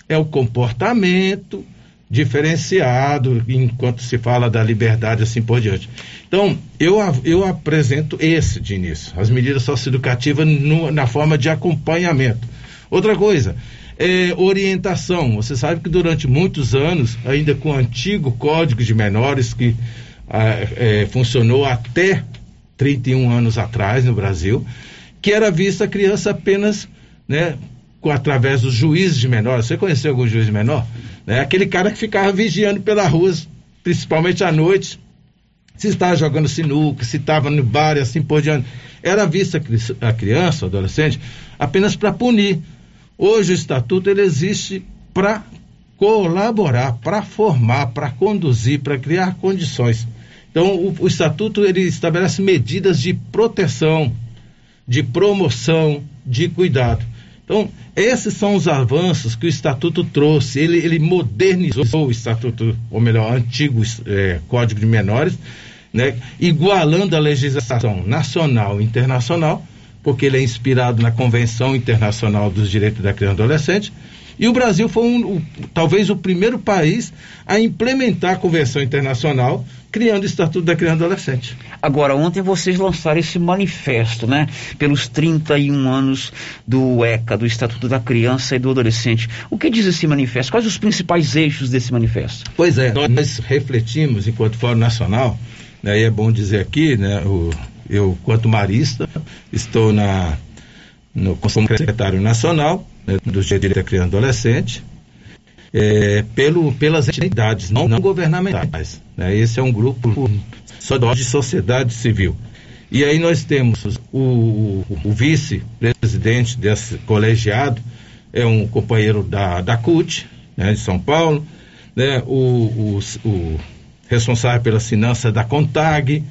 Speaker 31: é o comportamento diferenciado enquanto se fala da liberdade assim por diante. Então, eu, eu apresento esse de início, as medidas socioeducativas no, na forma de acompanhamento. Outra coisa, é, orientação. Você sabe que durante muitos anos, ainda com o antigo Código de Menores, que ah, é, funcionou até 31 anos atrás no Brasil, que era vista a criança apenas, né, com, através dos juízes de menor. Você conheceu algum juiz de menor? Né? Aquele cara que ficava vigiando pela rua, principalmente à noite, se estava jogando sinuca, se estava no bar e assim por diante. Era vista a criança, o adolescente, apenas para punir. Hoje o estatuto ele existe para colaborar, para formar, para conduzir, para criar condições. Então, o, o estatuto ele estabelece medidas de proteção, de promoção, de cuidado. Então, esses são os avanços que o Estatuto trouxe. Ele, ele modernizou o Estatuto, ou melhor, antigo é, Código de Menores, né, igualando a legislação nacional e internacional, porque ele é inspirado na Convenção Internacional dos Direitos da Criança e Adolescente, e o Brasil foi um, talvez o primeiro país a implementar a Convenção Internacional, criando o Estatuto da Criança e Adolescente.
Speaker 4: Agora, ontem vocês lançaram esse manifesto, né? Pelos 31 anos do ECA, do Estatuto da Criança e do Adolescente. O que diz esse manifesto? Quais os principais eixos desse manifesto?
Speaker 31: Pois é, nós refletimos enquanto Fórum Nacional, né, e é bom dizer aqui, né, o, eu, quanto marista, estou na, no, como secretário nacional, né, dos direitos da criança e adolescente, é, pelo, pelas entidades não, não governamentais. Né? Esse é um grupo só de sociedade civil. E aí nós temos o, o, vice-presidente desse colegiado, é um companheiro da, da CUT, né, de São Paulo, né, o, o responsável pela finança da CONTAG,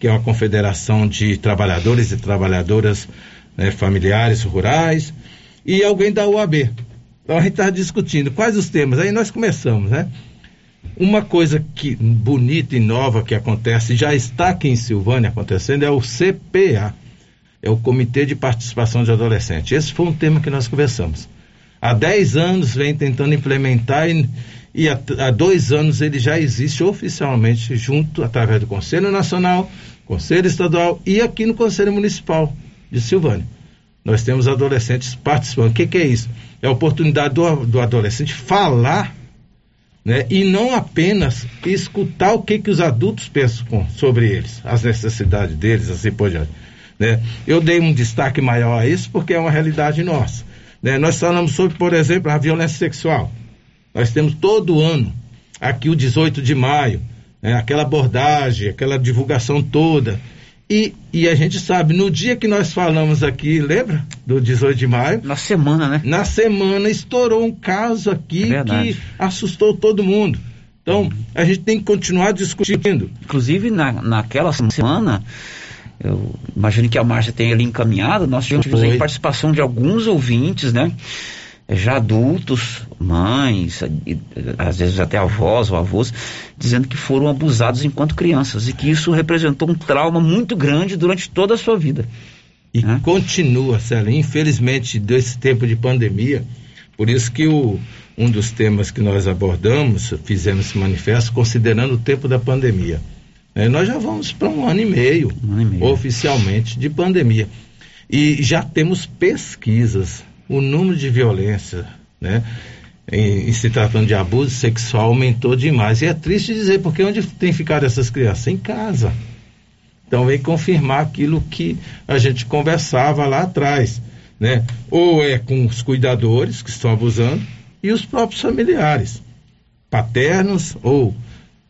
Speaker 31: que é uma confederação de trabalhadores e trabalhadoras né, familiares rurais, e alguém da UAB. Então a gente estava discutindo quais os temas. Aí nós começamos, né? Uma coisa que bonita e nova que acontece, já está aqui em Silvânia acontecendo, é o CPA, é o Comitê de Participação de Adolescentes. Esse foi um tema que nós conversamos. Há 10 anos vem tentando implementar e, e há, há dois anos ele já existe oficialmente junto, através do Conselho Nacional, Conselho Estadual e aqui no Conselho Municipal de Silvânia nós temos adolescentes participando. O que, que é isso? É a oportunidade do, do adolescente falar né, e não apenas escutar o que, que os adultos pensam sobre eles, as necessidades deles, assim por diante. Né? Eu dei um destaque maior a isso porque é uma realidade nossa. Né? Nós falamos sobre, por exemplo, a violência sexual. Nós temos todo ano, aqui o 18 de maio, né, aquela abordagem, aquela divulgação toda. E, e a gente sabe, no dia que nós falamos aqui, lembra? Do 18 de maio?
Speaker 4: Na semana, né?
Speaker 31: Na semana estourou um caso aqui
Speaker 4: É verdade.
Speaker 31: que assustou todo mundo. Então, a gente tem que continuar discutindo.
Speaker 4: Inclusive, na, naquela semana, eu imagino que a Márcia tenha ali encaminhado, nós tivemos aí participação de alguns ouvintes, né? Já adultos, mães, às vezes até avós ou avós, dizendo que foram abusados enquanto crianças e que isso representou um trauma muito grande durante toda a sua vida.
Speaker 31: E continua, Célia. Infelizmente, desse tempo de pandemia, por isso que o, um dos temas que nós abordamos, fizemos esse manifesto, considerando o tempo da pandemia. né, nós já vamos para um ano e meio, oficialmente, de pandemia. E já temos pesquisas. O número de violência, né? Em, em se tratando de abuso sexual aumentou demais. E é triste dizer, porque onde tem ficado essas crianças? Em casa. Então vem confirmar aquilo que a gente conversava lá atrás, né? Ou é com os cuidadores que estão abusando e os próprios familiares, paternos ou,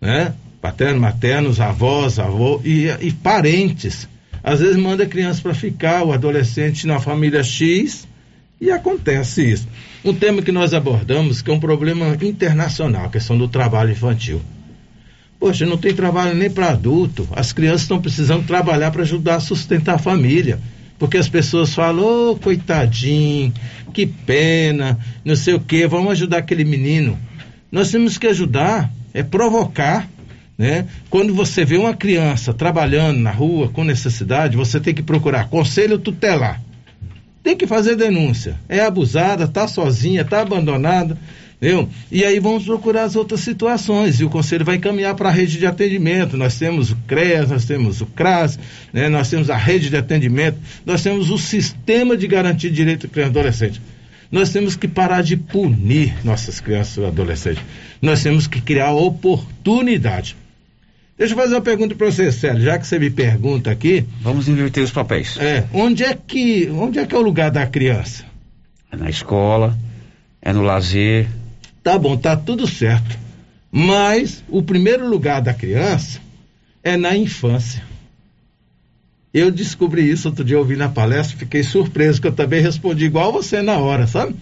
Speaker 31: né? Paternos, maternos, avós, avô e, e parentes. Às vezes manda a criança para ficar, o adolescente na família X e acontece isso. Um tema que nós abordamos que é um problema internacional, a questão do trabalho infantil. Poxa, não tem trabalho nem para adulto. As crianças estão precisando trabalhar para ajudar a sustentar a família. Porque as pessoas falam, ô coitadinho, que pena, não sei o que, vamos ajudar aquele menino. Nós temos que ajudar, é provocar. Né? Quando você vê uma criança trabalhando na rua com necessidade, você tem que procurar conselho tutelar. Tem que fazer denúncia. É abusada, está sozinha, está abandonada. Entendeu? E aí vamos procurar as outras situações. E o conselho vai encaminhar para a rede de atendimento. Nós temos o CREAS, nós temos o CRAS, né? nós temos a rede de atendimento, nós temos o sistema de garantia de direito do criança e adolescente. Nós temos que parar de punir nossas crianças e adolescentes. Nós temos que criar oportunidade. Deixa eu fazer uma pergunta para você, Célio, já que você me pergunta aqui.
Speaker 4: Vamos inverter os papéis.
Speaker 31: É, onde é que, onde é que é o lugar da criança?
Speaker 4: É na escola, é no lazer.
Speaker 31: Tá bom, tá tudo certo. Mas o primeiro lugar da criança é na infância. Eu descobri isso outro dia, eu ouvi na palestra, fiquei surpreso, que eu também respondi igual você na hora, sabe?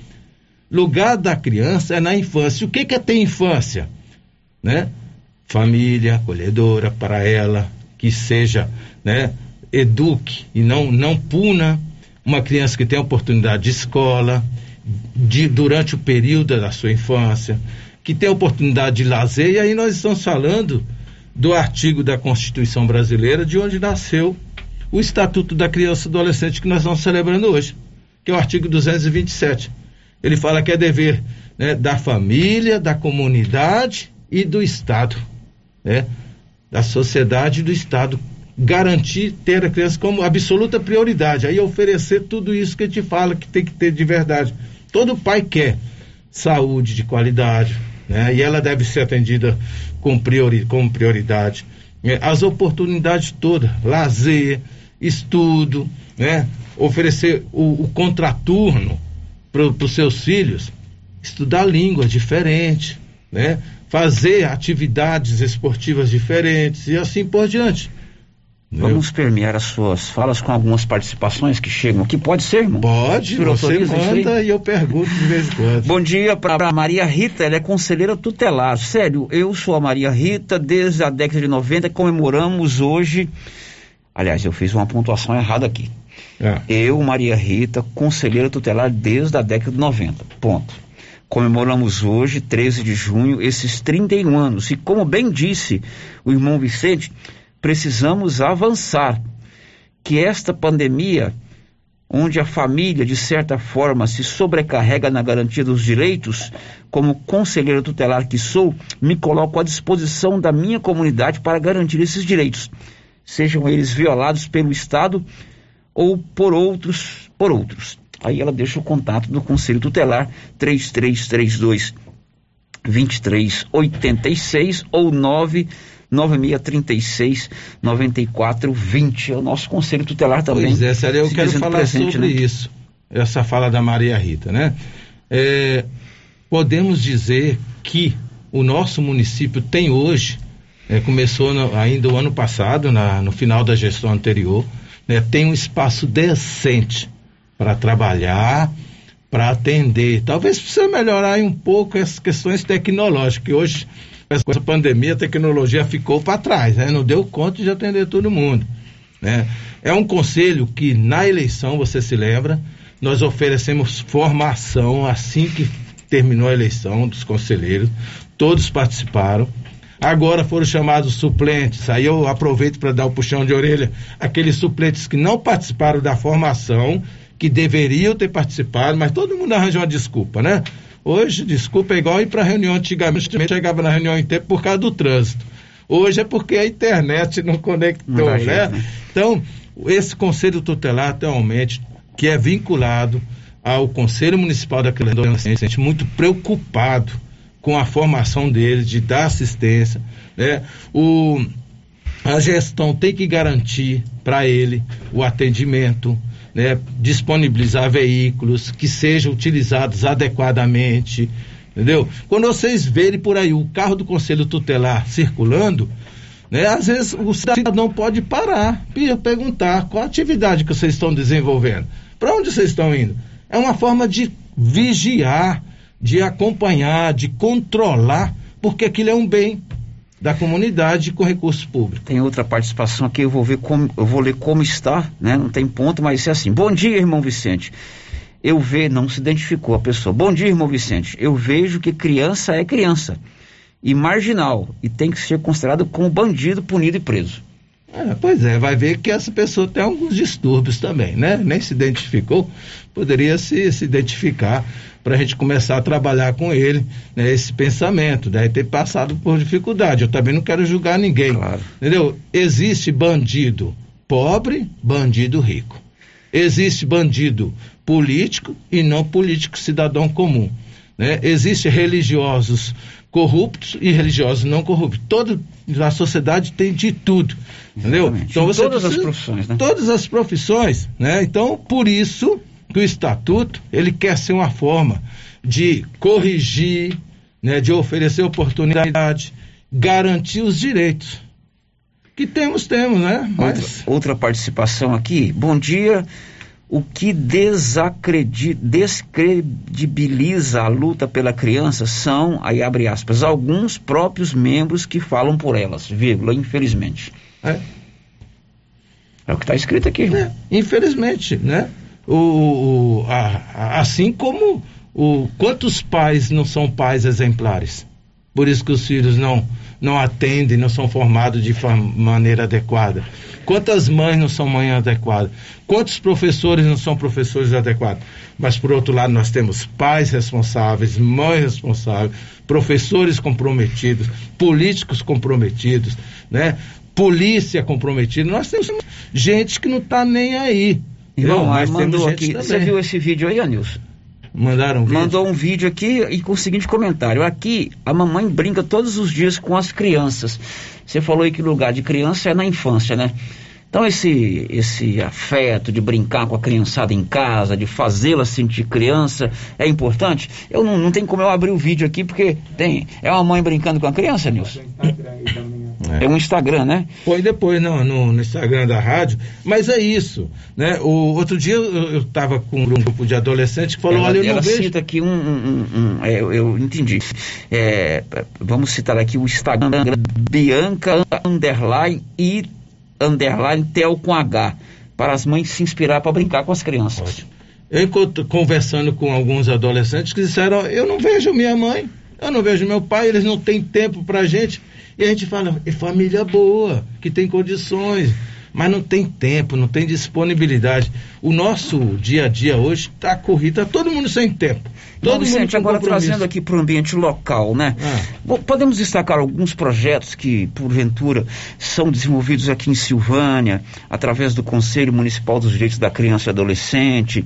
Speaker 31: Lugar da criança é na infância. O que, que é ter infância? Né? Família acolhedora para ela, que seja, né? Eduque e não, não puna. Uma criança que tem oportunidade de escola, de, durante o período da sua infância, que tem oportunidade de lazer, e aí nós estamos falando do artigo da Constituição Brasileira, de onde nasceu o Estatuto da Criança e do Adolescente que nós estamos celebrando hoje, que é o artigo 227. Ele fala que é dever né, da família, da comunidade e do Estado, né, da sociedade e do Estado, garantir ter a criança como absoluta prioridade, aí oferecer tudo isso que a gente fala que tem que ter de verdade. Todo pai quer saúde de qualidade, né, e ela deve ser atendida com, priori, com prioridade. né, As oportunidades todas, lazer, estudo, né, oferecer o, o contraturno para os seus filhos, estudar línguas diferentes, né? Fazer atividades esportivas diferentes e assim por diante.
Speaker 4: Vamos permear as suas falas com algumas participações que chegam aqui. Pode ser, irmão?
Speaker 31: Pode,
Speaker 4: senhor
Speaker 31: você manda e eu pergunto de vez em quando.
Speaker 4: Bom dia para Maria Rita, ela é conselheira tutelar. Sério, eu sou a Maria Rita, desde a década de 90 comemoramos hoje. Aliás, eu fiz uma pontuação errada aqui.
Speaker 31: É.
Speaker 4: Eu, Maria Rita, conselheira tutelar desde a década de 90. Ponto. Comemoramos hoje, 13 de junho, esses 31 anos. E como bem disse o irmão Vicente, precisamos avançar. Que esta pandemia, onde a família, de certa forma, se sobrecarrega na garantia dos direitos, como conselheiro tutelar que sou, me coloco à disposição da minha comunidade para garantir esses direitos, sejam eles violados pelo Estado ou por outros, por outros. Aí ela deixa o contato do Conselho Tutelar 3332 2386 ou 99636 9420. É o nosso Conselho Tutelar também.
Speaker 31: Pois é, Célia, eu quero falar
Speaker 4: presente,
Speaker 31: sobre
Speaker 4: né?
Speaker 31: isso. Essa fala da Maria Rita, né? É, podemos dizer que o nosso município tem hoje, é, começou no, ainda o ano passado, na, no final da gestão anterior, né, tem um espaço decente para trabalhar, para atender. Talvez precisa melhorar um pouco essas questões tecnológicas, que hoje, com essa pandemia, a tecnologia ficou para trás, né, não deu conta de atender todo mundo. Né? É um conselho que, na eleição, você se lembra, nós oferecemos formação assim que terminou a eleição dos conselheiros, todos participaram. Agora foram chamados suplentes. Aí eu aproveito para dar o puxão de orelha aqueles suplentes que não participaram da formação, que deveriam ter participado, mas todo mundo arranja uma desculpa, né? Hoje, desculpa é igual ir para reunião antigamente, chegava na reunião em tempo por causa do trânsito. Hoje é porque a internet não conectou, né? né? Então, esse conselho tutelar atualmente, que é vinculado ao Conselho Municipal da Criança Adolescente, muito preocupado com a formação dele, de dar assistência, né? O, a gestão tem que garantir para ele o atendimento, né? disponibilizar veículos que sejam utilizados adequadamente, entendeu? Quando vocês verem por aí o carro do Conselho Tutelar circulando, né? Às vezes o cidadão pode parar e perguntar qual atividade que vocês estão desenvolvendo, para onde vocês estão indo. É uma forma de vigiar, de acompanhar, de controlar, porque aquilo é um bem da comunidade com recursos públicos.
Speaker 4: Tem outra participação aqui, eu vou ver como, eu vou ler como está, né? Não tem ponto, mas é assim. Bom dia, irmão Vicente. Eu vejo, não se identificou a pessoa. Bom dia, irmão Vicente. Eu vejo que criança é criança e marginal e tem que ser considerado como bandido, punido e preso.
Speaker 31: É, pois é, vai ver que essa pessoa tem alguns distúrbios também, né? Nem se identificou, poderia se, se identificar para a gente começar a trabalhar com ele, né? Esse pensamento, deve ter passado por dificuldade. Eu também não quero julgar ninguém, claro. entendeu? Existe bandido pobre, bandido rico. Existe bandido político e não político cidadão comum. Né? Existem religiosos corruptos e religiosos não corruptos. Toda a sociedade tem de tudo, entendeu? Então você
Speaker 4: todas precisa, as profissões, né?
Speaker 31: Todas as profissões, né? Então, por isso que o estatuto, ele quer ser uma forma de corrigir, né, de oferecer oportunidade, garantir os direitos. Que temos, temos, né?
Speaker 4: Mas... Outra, outra participação aqui. Bom dia o que descredibiliza a luta pela criança são, aí abre aspas, alguns próprios membros que falam por elas, vírgula, infelizmente.
Speaker 31: É,
Speaker 4: é o que está escrito aqui. É,
Speaker 31: infelizmente, né? O, o a, a, assim como o, quantos pais não são pais exemplares? Por isso que os filhos não, não atendem, não são formados de maneira adequada. Quantas mães não são mães adequadas? Quantos professores não são professores adequados? Mas, por outro lado, nós temos pais responsáveis, mães responsáveis, professores comprometidos, políticos comprometidos, né? polícia comprometida. Nós temos gente que não está nem aí.
Speaker 4: Irmão, mas mandou aqui. Você viu esse vídeo aí, Anilson?
Speaker 31: Mandaram um vídeo?
Speaker 4: Mandou um vídeo aqui e com o seguinte comentário. Aqui, a mamãe brinca todos os dias com as crianças. Você falou aí que lugar de criança é na infância, né? Então esse, esse afeto de brincar com a criançada em casa, de fazê-la sentir criança, é importante. Eu não, não tem como eu abrir o vídeo aqui, porque tem. É uma mãe brincando com a criança, Nilson? É. é um Instagram, né?
Speaker 31: Põe depois no, no, no, Instagram da rádio. Mas é isso, né? O outro dia eu estava com um grupo de adolescentes que falou,
Speaker 4: ela,
Speaker 31: olha, eu
Speaker 4: ela
Speaker 31: não vejo...
Speaker 4: cita aqui um... um, um, é, eu, entendi. É, vamos citar aqui o Instagram Bianca Underline e Underline Tel com H. Para as mães se inspirar para brincar com as crianças. Ótimo.
Speaker 31: Eu conversando com alguns adolescentes que disseram, eu não vejo minha mãe, eu não vejo meu pai, eles não têm tempo para gente. E a gente fala, é família boa, que tem condições, mas não tem tempo, não tem disponibilidade. O nosso dia a dia hoje está corrido, está todo mundo sem tempo. Todo
Speaker 4: Vicente, agora trazendo aqui para o ambiente local, né? Bom, podemos destacar alguns projetos que, porventura, são desenvolvidos aqui em Silvânia, através do Conselho Municipal dos Direitos da Criança e Adolescente,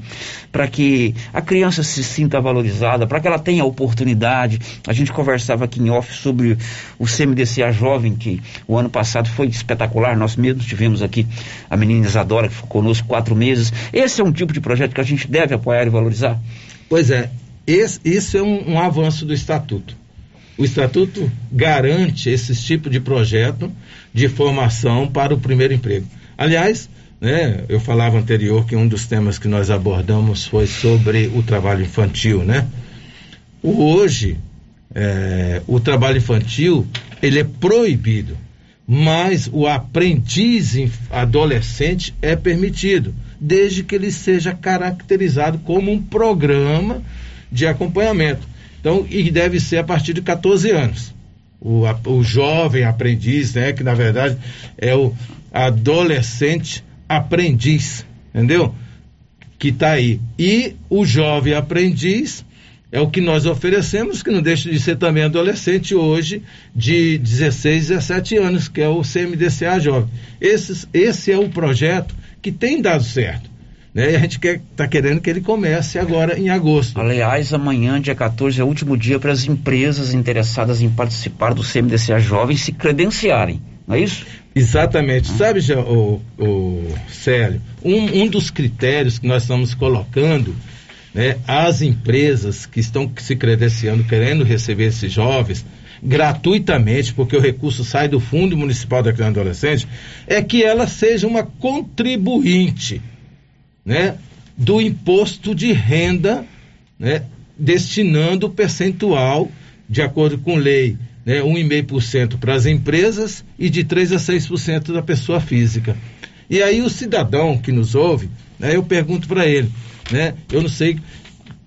Speaker 4: para que a criança se sinta valorizada, para que ela tenha oportunidade. A gente conversava aqui em off sobre o CMDCA Jovem, que o ano passado foi espetacular. Nós mesmos tivemos aqui a menina Isadora, que ficou conosco quatro meses. Esse é um tipo de projeto que a gente deve apoiar e valorizar?
Speaker 31: Pois é, esse, isso é um, um avanço do estatuto. O estatuto garante esse tipo de projeto de formação para o primeiro emprego. Aliás, né, eu falava anterior que um dos temas que nós abordamos foi sobre o trabalho infantil, né? Hoje, é, o trabalho infantil ele é proibido, mas o aprendiz adolescente é permitido, desde que ele seja caracterizado como um programa de acompanhamento. Então, e deve ser a partir de 14 anos. O, a, o jovem aprendiz, né, que na verdade é o adolescente aprendiz, entendeu? Que está aí. E o jovem aprendiz é o que nós oferecemos, que não deixa de ser também adolescente hoje, de 16, 17 anos, que é o CMDCA Jovem. Esse, esse é o projeto que tem dado certo. Né? E a gente está querendo que ele comece agora em agosto.
Speaker 4: Aliás, amanhã, dia 14, é o último dia para as empresas interessadas em participar do CMDCA Jovem se credenciarem. Não é isso?
Speaker 31: Exatamente. Ah. Sabe, o, o Célio, um, um dos critérios que nós estamos colocando né, as empresas que estão se credenciando, querendo receber esses jovens, gratuitamente, porque o recurso sai do Fundo Municipal da Criança e Adolescente, é que ela seja uma contribuinte né, do imposto de renda, né, destinando o percentual, de acordo com lei, né, 1,5% para as empresas e de 3 a 6% da pessoa física. E aí o cidadão que nos ouve, né, eu pergunto para ele, né? Eu não sei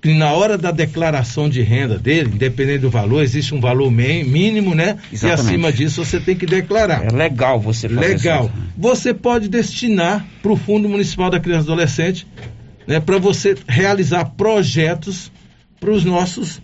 Speaker 31: que na hora da declaração de renda dele, independente do valor, existe um valor mínimo, né? Exatamente. E acima disso você tem que declarar.
Speaker 4: É legal você fazer
Speaker 31: Legal. Isso. Você pode destinar para o Fundo Municipal da Criança e Adolescente, né? Para você realizar projetos para os nossos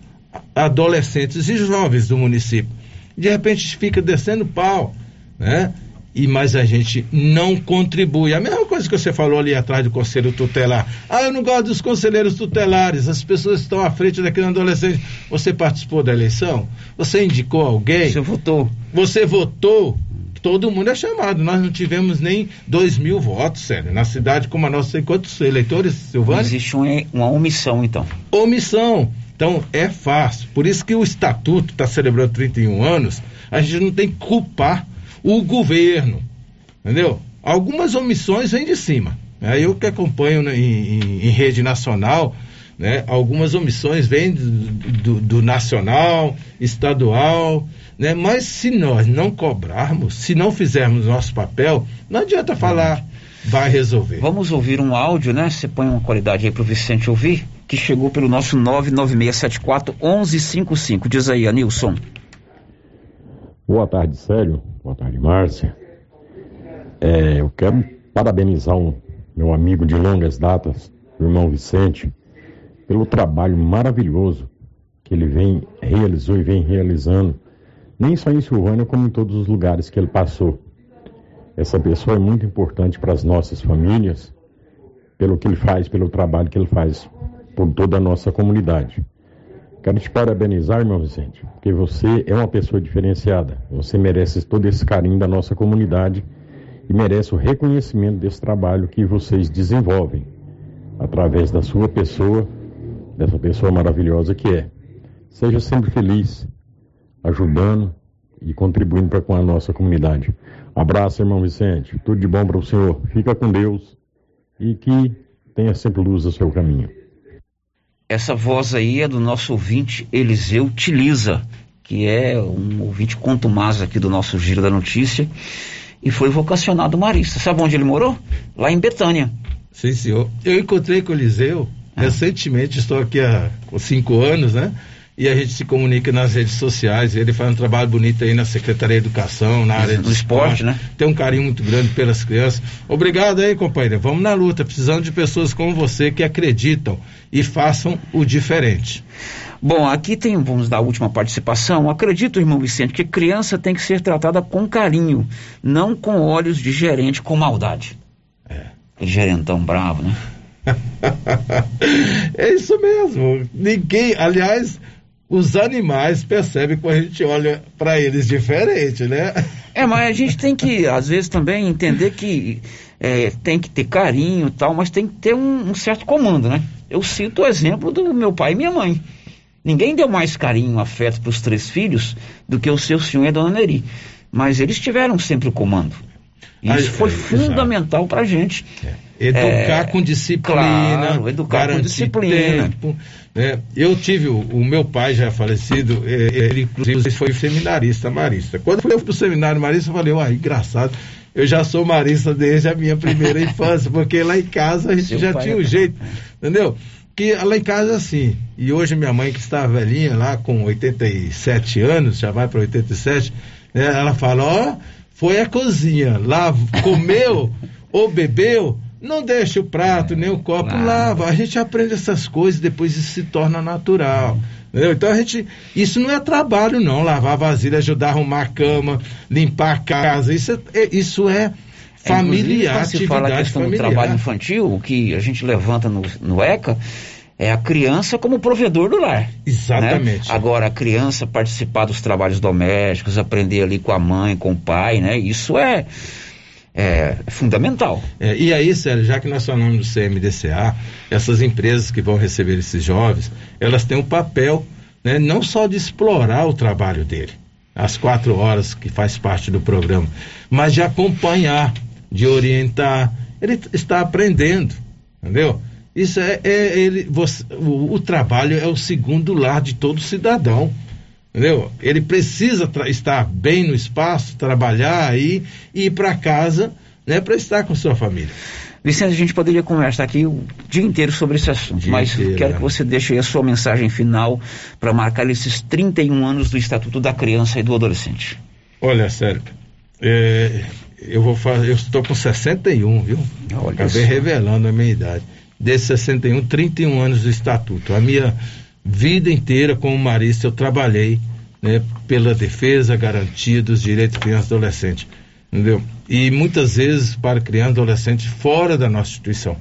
Speaker 31: adolescentes e jovens do município. De repente fica descendo pau, né? E mas a gente não contribui. A mesma coisa que você falou ali atrás do conselho tutelar. Ah, eu não gosto dos conselheiros tutelares, as pessoas estão à frente daquele adolescente. Você participou da eleição? Você indicou alguém?
Speaker 4: Você votou.
Speaker 31: Você votou? Todo mundo é chamado. Nós não tivemos nem dois mil votos, sério. Na cidade como a nossa, tem quantos eleitores, Silvana?
Speaker 4: Existe uma, uma omissão, então.
Speaker 31: Omissão. Então, é fácil. Por isso que o Estatuto está celebrando 31 anos, a gente não tem que culpar o governo, entendeu? Algumas omissões vêm de cima. Né? Eu que acompanho né, em, em, em, rede nacional, né? algumas omissões vêm do, do, do, nacional, estadual, né? mas se nós não cobrarmos, se não fizermos nosso papel, não adianta falar, vai resolver.
Speaker 4: Vamos ouvir um áudio, né? Você põe uma qualidade aí para o Vicente ouvir, que chegou pelo nosso 99674 1155. Diz aí, Anilson.
Speaker 32: Boa tarde, Célio. Boa tarde, Márcia. É, eu quero parabenizar um meu amigo de longas datas, o irmão Vicente, pelo trabalho maravilhoso que ele vem realizou e vem realizando, nem só em Silvânia, como em todos os lugares que ele passou. Essa pessoa é muito importante para as nossas famílias, pelo que ele faz, pelo trabalho que ele faz por toda a nossa comunidade. Quero te parabenizar, irmão Vicente, porque você é uma pessoa diferenciada. Você merece todo esse carinho da nossa comunidade e merece o reconhecimento desse trabalho que vocês desenvolvem através da sua pessoa, dessa pessoa maravilhosa que é. Seja sempre feliz, ajudando e contribuindo para com a nossa comunidade. Abraço, irmão Vicente. Tudo de bom para o senhor. Fica com Deus e que tenha sempre luz no seu caminho.
Speaker 4: Essa voz aí é do nosso ouvinte Eliseu Tiliza, que é um ouvinte contumaz aqui do nosso Giro da Notícia, e foi vocacionado marista. Sabe onde ele morou? Lá em Betânia.
Speaker 31: Sim, senhor. Eu encontrei com o Eliseu ah. recentemente, estou aqui há cinco anos, né? E a gente se comunica nas redes sociais. Ele faz um trabalho bonito aí na Secretaria de Educação, na área do esporte, esporte, né? Tem um carinho muito grande pelas crianças. Obrigado aí, companheira. Vamos na luta, precisando de pessoas como você que acreditam e façam o diferente.
Speaker 4: Bom, aqui tem, vamos dar a última participação. Acredito, irmão Vicente, que criança tem que ser tratada com carinho, não com olhos de gerente com maldade. É. Gerentão bravo, né? (laughs)
Speaker 31: é isso mesmo. Ninguém, aliás, os animais percebem quando a gente olha para eles diferente, né?
Speaker 4: É, mas a gente tem que, às vezes, também entender que é, tem que ter carinho e tal, mas tem que ter um, um, certo comando, né? Eu cito o exemplo do meu pai e minha mãe. Ninguém deu mais carinho, afeto para os três filhos do que o seu senhor e a dona Neri. Mas eles tiveram sempre o comando. E isso foi
Speaker 31: é,
Speaker 4: fundamental para a gente.
Speaker 31: Educar
Speaker 4: É,
Speaker 31: com disciplina,
Speaker 4: claro, educar com disciplina.
Speaker 31: tempo, né? Eu tive o, o meu pai já falecido, ele inclusive foi seminarista marista. Quando eu fui para o seminário marista, eu falei, uai, engraçado. Eu já sou marista desde a minha primeira infância, porque lá em casa a gente
Speaker 4: Seu
Speaker 31: já tinha
Speaker 4: é-
Speaker 31: o jeito, entendeu? Que lá em casa assim. E hoje minha mãe, que está velhinha lá com 87 anos, já vai para 87, né, ela fala: Ó, foi a cozinha, lá comeu ou bebeu, não deixa o prato nem o copo, lava. A gente aprende essas coisas, depois isso se torna natural. entendeu? Então a gente. Isso não é trabalho, não. Lavar vasilha, ajudar a arrumar a cama, limpar a casa. Isso é, é- isso é familiar,
Speaker 4: Inclusive, quando se fala a questão
Speaker 31: familiar.
Speaker 4: do trabalho infantil, o que a gente levanta no, no ECA é a criança como provedor do lar.
Speaker 31: Exatamente.
Speaker 4: né? Agora, a criança participar dos trabalhos domésticos, aprender ali com a mãe, com o pai, né? Isso é, é fundamental.
Speaker 31: É, e aí, Sérgio, já que nós falamos do CMDCA, essas empresas que vão receber esses jovens, elas têm um papel né, não só de explorar o trabalho dele, as quatro horas que faz parte do programa, mas de acompanhar, de orientar. Ele está aprendendo, entendeu? Isso é, é ele, você- o, o trabalho é o segundo lar de todo cidadão. Entendeu? Ele precisa estar bem no espaço, trabalhar aí e ir para casa, né, para estar com sua família.
Speaker 4: Vicente, a gente poderia conversar aqui o dia inteiro sobre esse assunto,
Speaker 31: Dia
Speaker 4: mas
Speaker 31: inteiro,
Speaker 4: quero
Speaker 31: é.
Speaker 4: que você deixe aí a sua mensagem final para marcar esses 31 anos do Estatuto da Criança e do Adolescente.
Speaker 31: Olha, sério, é, eu vou fazer, eu estou com 61, viu? Acabei
Speaker 4: só.
Speaker 31: revelando a minha idade. Desses 61, 31 anos do estatuto. A minha vida inteira como marista eu trabalhei né, pela defesa, garantia dos direitos de criança e adolescente. Entendeu? E muitas vezes para criança e adolescente fora da nossa instituição.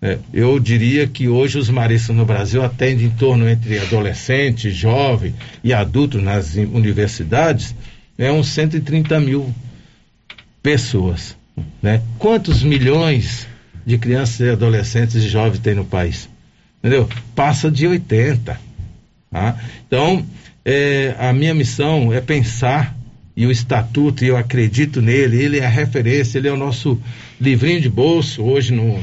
Speaker 31: É, eu diria que hoje os maristas no Brasil atendem em torno entre adolescente, jovem e adulto nas universidades, é uns 130 mil pessoas. Né? Quantos milhões de crianças e adolescentes e jovens tem no país? Entendeu? Passa de 80. tá? Então, é, a minha missão é pensar, e o estatuto, e eu acredito nele, ele é a referência, ele é o nosso livrinho de bolso, hoje no,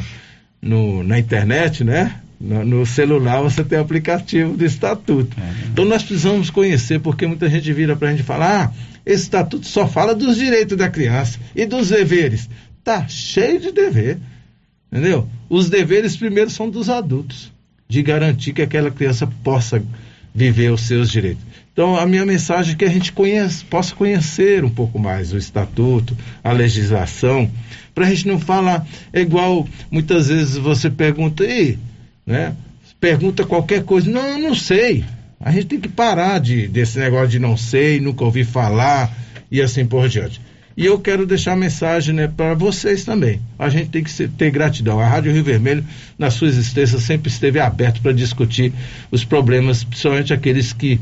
Speaker 31: no, na internet, né? No, no celular você tem o aplicativo do estatuto. Então nós precisamos conhecer, porque muita gente vira para a gente falar, ah, esse estatuto só fala dos direitos da criança e dos deveres. Tá cheio de dever, entendeu? Os deveres primeiro são dos adultos, de garantir que aquela criança possa viver os seus direitos. Então, a minha mensagem é que a gente conheça, possa conhecer um pouco mais o estatuto, a legislação, para a gente não falar, é igual muitas vezes você pergunta, e, né? Pergunta qualquer coisa, não, não sei. A gente tem que parar de, desse negócio de não sei, nunca ouvi falar e assim por diante. E eu quero deixar a mensagem né, para vocês também. A gente tem que ter gratidão. A Rádio Rio Vermelho, na sua existência, sempre esteve aberto para discutir os problemas, principalmente aqueles que,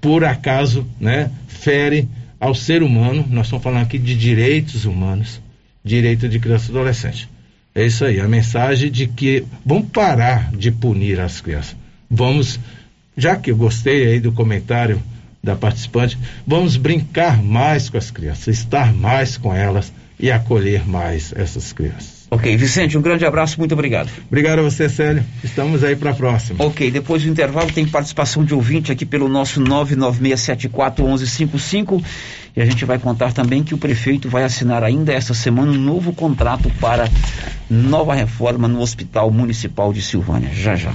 Speaker 31: por acaso, né, ferem ao ser humano. Nós estamos falando aqui de direitos humanos, direito de criança e adolescente. É isso aí, a mensagem de que vamos parar de punir as crianças. Vamos, já que eu gostei aí do comentário da participante, vamos brincar mais com as crianças, estar mais com elas e acolher mais essas crianças.
Speaker 4: Ok, Vicente, um grande abraço, muito obrigado.
Speaker 31: Obrigado a você, Célio. Estamos aí para a próxima.
Speaker 4: Ok, depois do intervalo tem participação de ouvinte aqui pelo nosso 996741155 e a gente vai contar também que o prefeito vai assinar ainda esta semana um novo contrato para nova reforma no Hospital Municipal de Silvânia. Já já.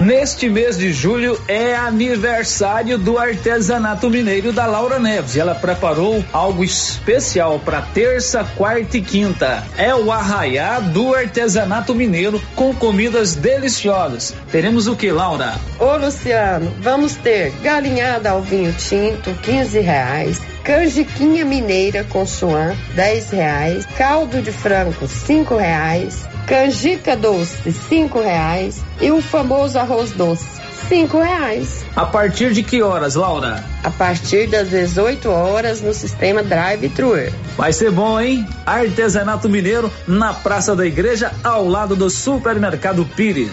Speaker 15: Neste mês de julho é aniversário do artesanato mineiro da Laura Neves. Ela preparou algo especial para terça, quarta e quinta. É o arraiá do artesanato mineiro com comidas deliciosas. Teremos o que, Laura?
Speaker 33: Ô Luciano, vamos ter galinhada ao vinho tinto, 15 reais. Canjiquinha mineira com suã, 10 reais. Caldo de frango, 5 reais. Canjica doce, 5 reais. E o famoso arroz doce, cinco reais.
Speaker 15: A partir de que horas, Laura?
Speaker 33: A partir das 18 horas no sistema Drive-Thru.
Speaker 15: Vai ser bom, hein? Artesanato Mineiro na Praça da Igreja, ao lado do Supermercado Pires.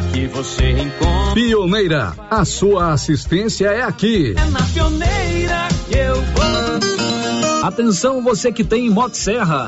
Speaker 27: Aqui você encontra.
Speaker 8: Pioneira, a sua assistência é aqui.
Speaker 27: É na pioneira que eu vou.
Speaker 15: Atenção você que tem Motosserra.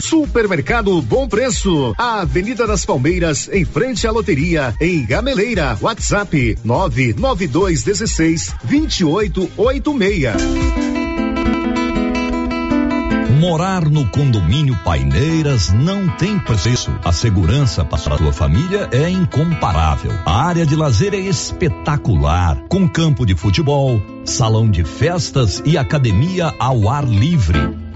Speaker 34: Supermercado Bom Preço, a Avenida das Palmeiras, em frente à loteria, em Gameleira. WhatsApp 99216 2886.
Speaker 35: Morar no condomínio Paineiras não tem preço. A segurança para a sua família é incomparável. A área de lazer é espetacular, com campo de futebol, salão de festas e academia ao ar livre.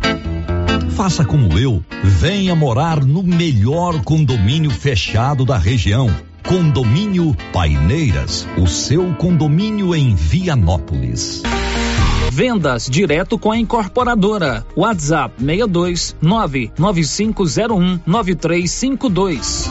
Speaker 35: Faça como eu, venha morar no melhor condomínio fechado da região. Condomínio Paineiras, o seu condomínio em Vianópolis.
Speaker 15: Vendas direto com a incorporadora. WhatsApp 62 99501 9352.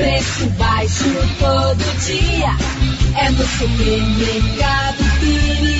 Speaker 19: Preço baixo todo dia. É no supermercado Pires.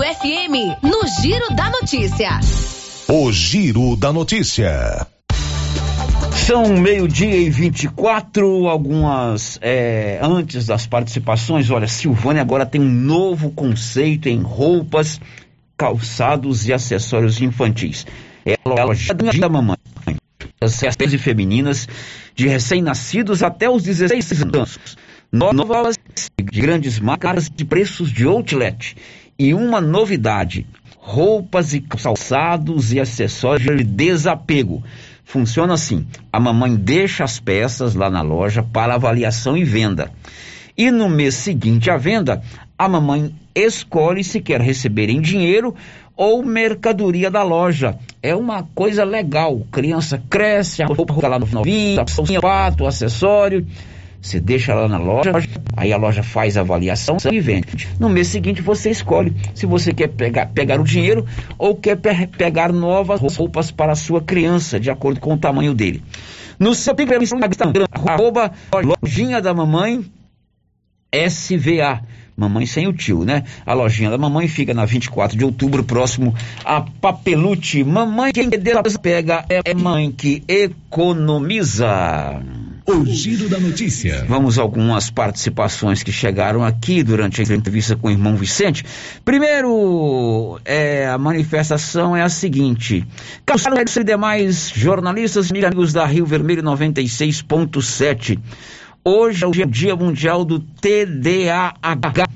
Speaker 3: FM, no Giro da Notícia.
Speaker 36: O Giro da Notícia.
Speaker 4: São meio-dia e 24, algumas é, antes das participações. Olha, Silvânia agora tem um novo conceito em roupas, calçados e acessórios infantis. É a loja da mamãe. As e femininas de recém-nascidos até os 16 anos. Novas de grandes marcas de preços de outlet. E uma novidade: roupas e calçados e acessórios de desapego. Funciona assim: a mamãe deixa as peças lá na loja para avaliação e venda. E no mês seguinte à venda, a mamãe escolhe se quer receber em dinheiro ou mercadoria da loja. É uma coisa legal. Criança cresce, a roupa lá no novinho, pato, acessório. Você deixa lá na loja, aí a loja faz a avaliação e vende. No mês seguinte você escolhe se você quer pegar, pegar o dinheiro ou quer pe pegar novas roupas para a sua criança, de acordo com o tamanho dele. No seu Instagram, arroba lojinha da mamãe SVA. Mamãe sem o tio, né? A lojinha da mamãe fica na 24 de outubro, próximo a Papelute. Mamãe que pega é mãe que economiza.
Speaker 12: O giro da notícia.
Speaker 4: Vamos a algumas participações que chegaram aqui durante a entrevista com o irmão Vicente. Primeiro, é, a manifestação é a seguinte: Carlos e demais jornalistas e amigos da Rio Vermelho 96.7. Hoje é o Dia Mundial do TDAH,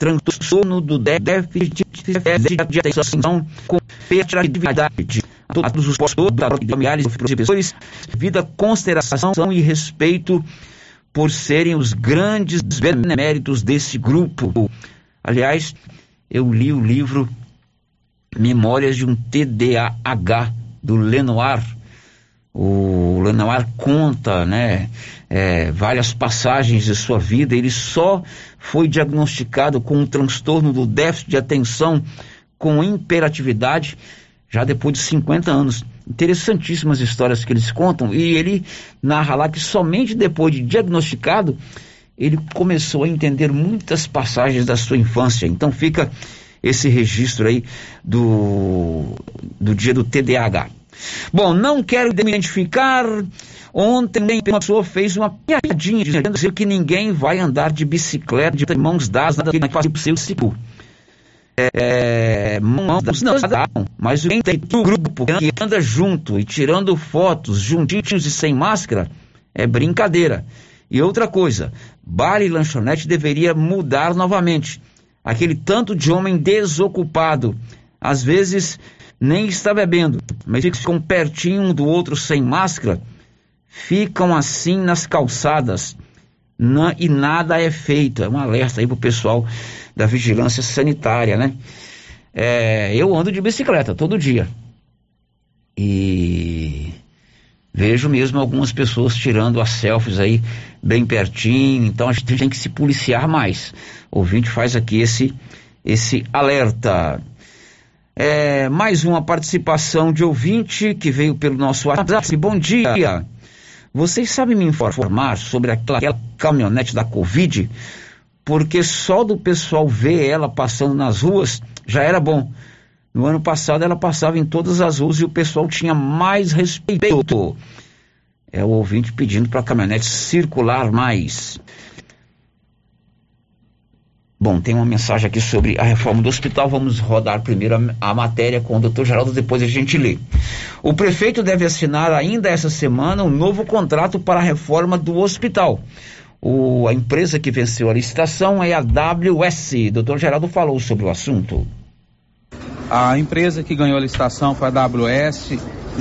Speaker 4: transtorno do déficit de atenção com hiperatividade a todos os postos, familiares e professores, vida consideração e respeito por serem os grandes beneméritos desse grupo. Aliás, eu li o livro Memórias de um TDAH do Lenoir. O Lenoir conta, né, é, várias passagens de sua vida. Ele só foi diagnosticado com um transtorno do déficit de atenção com imperatividade já depois de 50 anos. Interessantíssimas histórias que eles contam, e ele narra lá que somente depois de diagnosticado ele começou a entender muitas passagens da sua infância. Então fica esse registro aí do, do dia do TDAH. Bom, não quero me identificar. Ontem uma pessoa fez uma piadinha dizendo que ninguém vai andar de bicicleta de mãos dadas, nada que faça o seu seguro é, mãos não dão, mas quem tem um grupo que anda junto e tirando fotos juntinhos e sem máscara é brincadeira. E outra coisa, bar e lanchonete deveria mudar novamente. Aquele tanto de homem desocupado, às vezes nem está bebendo, mas ficam pertinho um do outro sem máscara, ficam assim nas calçadas não, e nada é feito. É um alerta aí pro pessoal da vigilância sanitária, né? É, eu ando de bicicleta todo dia. E vejo mesmo algumas pessoas tirando as selfies aí bem pertinho, então a gente tem que se policiar mais. O ouvinte faz aqui esse, esse alerta. É, mais uma participação de ouvinte que veio pelo nosso WhatsApp. Bom dia. Vocês sabem me informar sobre aquela, aquela caminhonete da Covid? porque só do pessoal ver ela passando nas ruas já era bom. No ano passado ela passava em todas as ruas e o pessoal tinha mais respeito. É o ouvinte pedindo para a caminhonete circular mais. Bom, tem uma mensagem aqui sobre a reforma do hospital. Vamos rodar primeiro a, a, matéria com o doutor Geraldo, depois a gente lê. O prefeito deve assinar ainda essa semana um novo contrato para a reforma do hospital. O, a empresa que venceu a licitação é a WS. Doutor Geraldo falou sobre o assunto.
Speaker 11: A empresa que ganhou a licitação foi a AWS.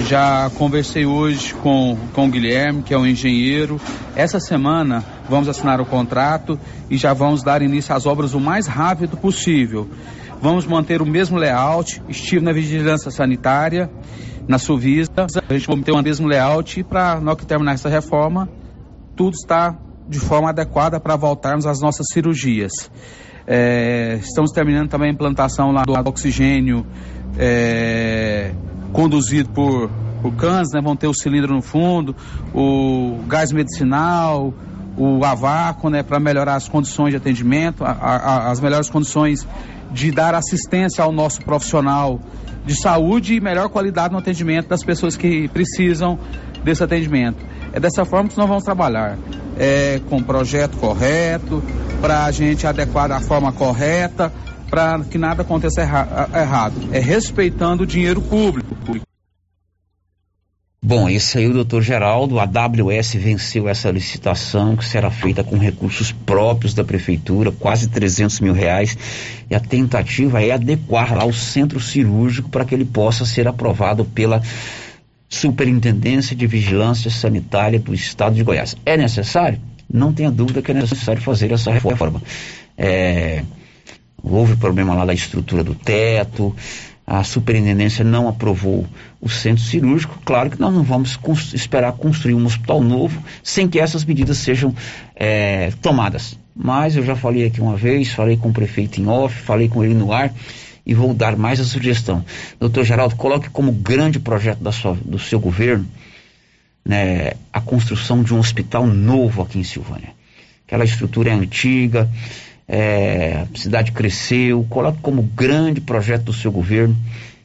Speaker 11: Já conversei hoje com, com o Guilherme, que é o um engenheiro. Essa semana vamos assinar o contrato e já vamos dar início às obras o mais rápido possível. Vamos manter o mesmo layout, estilo na vigilância sanitária, na Suvista. A gente vai manter o mesmo layout para, na que terminar essa reforma, tudo está de forma adequada para voltarmos às nossas cirurgias. É, estamos terminando também a implantação lá do oxigênio é, conduzido por, por cães, né? vão ter o cilindro no fundo, o gás medicinal, o avaco, né, para melhorar as condições de atendimento, a, a, as melhores condições de dar assistência ao nosso profissional de saúde e melhor qualidade no atendimento das pessoas que precisam desse atendimento. É dessa forma que nós vamos trabalhar, é, com o projeto correto, para a gente adequar da forma correta, para que nada aconteça erra errado. É respeitando o dinheiro público.
Speaker 4: Bom, esse aí o doutor Geraldo, a AWS venceu essa licitação que será feita com recursos próprios da prefeitura, quase 300 mil reais, e a tentativa é adequar lá o centro cirúrgico para que ele possa ser aprovado pela Superintendência de Vigilância Sanitária do Estado de Goiás. É necessário? Não tenha dúvida que é necessário fazer essa reforma. É, houve problema lá da estrutura do teto, a superintendência não aprovou o centro cirúrgico. Claro que nós não vamos cons esperar construir um hospital novo sem que essas medidas sejam é, tomadas. Mas eu já falei aqui uma vez, falei com o prefeito em off, falei com ele no ar e vou dar mais a sugestão. Doutor Geraldo, coloque como grande projeto da sua, do seu governo né, a construção de um hospital novo aqui em Silvânia. Aquela estrutura é antiga, é, a cidade cresceu, coloque como grande projeto do seu governo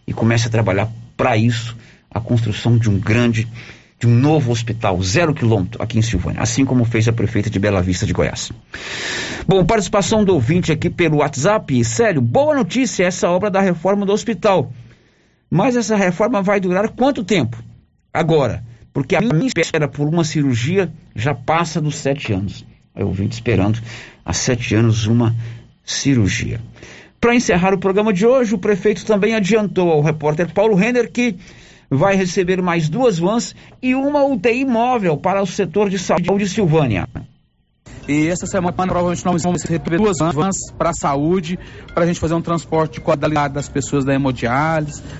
Speaker 4: e comece a trabalhar para isso a construção de um grande de um novo hospital, zero quilômetro, aqui em Silvânia, assim como fez a prefeita de Bela Vista de Goiás. Bom, participação do ouvinte aqui pelo WhatsApp. Sério, boa notícia essa obra da reforma do hospital. Mas essa reforma vai durar quanto tempo? Agora, porque a minha espera por uma cirurgia já passa dos sete anos. Eu vim esperando há sete anos uma cirurgia. Para encerrar o programa de hoje, o prefeito também adiantou ao repórter Paulo Renner que vai receber mais duas vans e uma UTI móvel para o setor de saúde de Silvânia.
Speaker 11: E essa semana provavelmente nós vamos receber duas vans para a saúde, para a gente fazer um transporte de qualidade das pessoas da hemodiálise,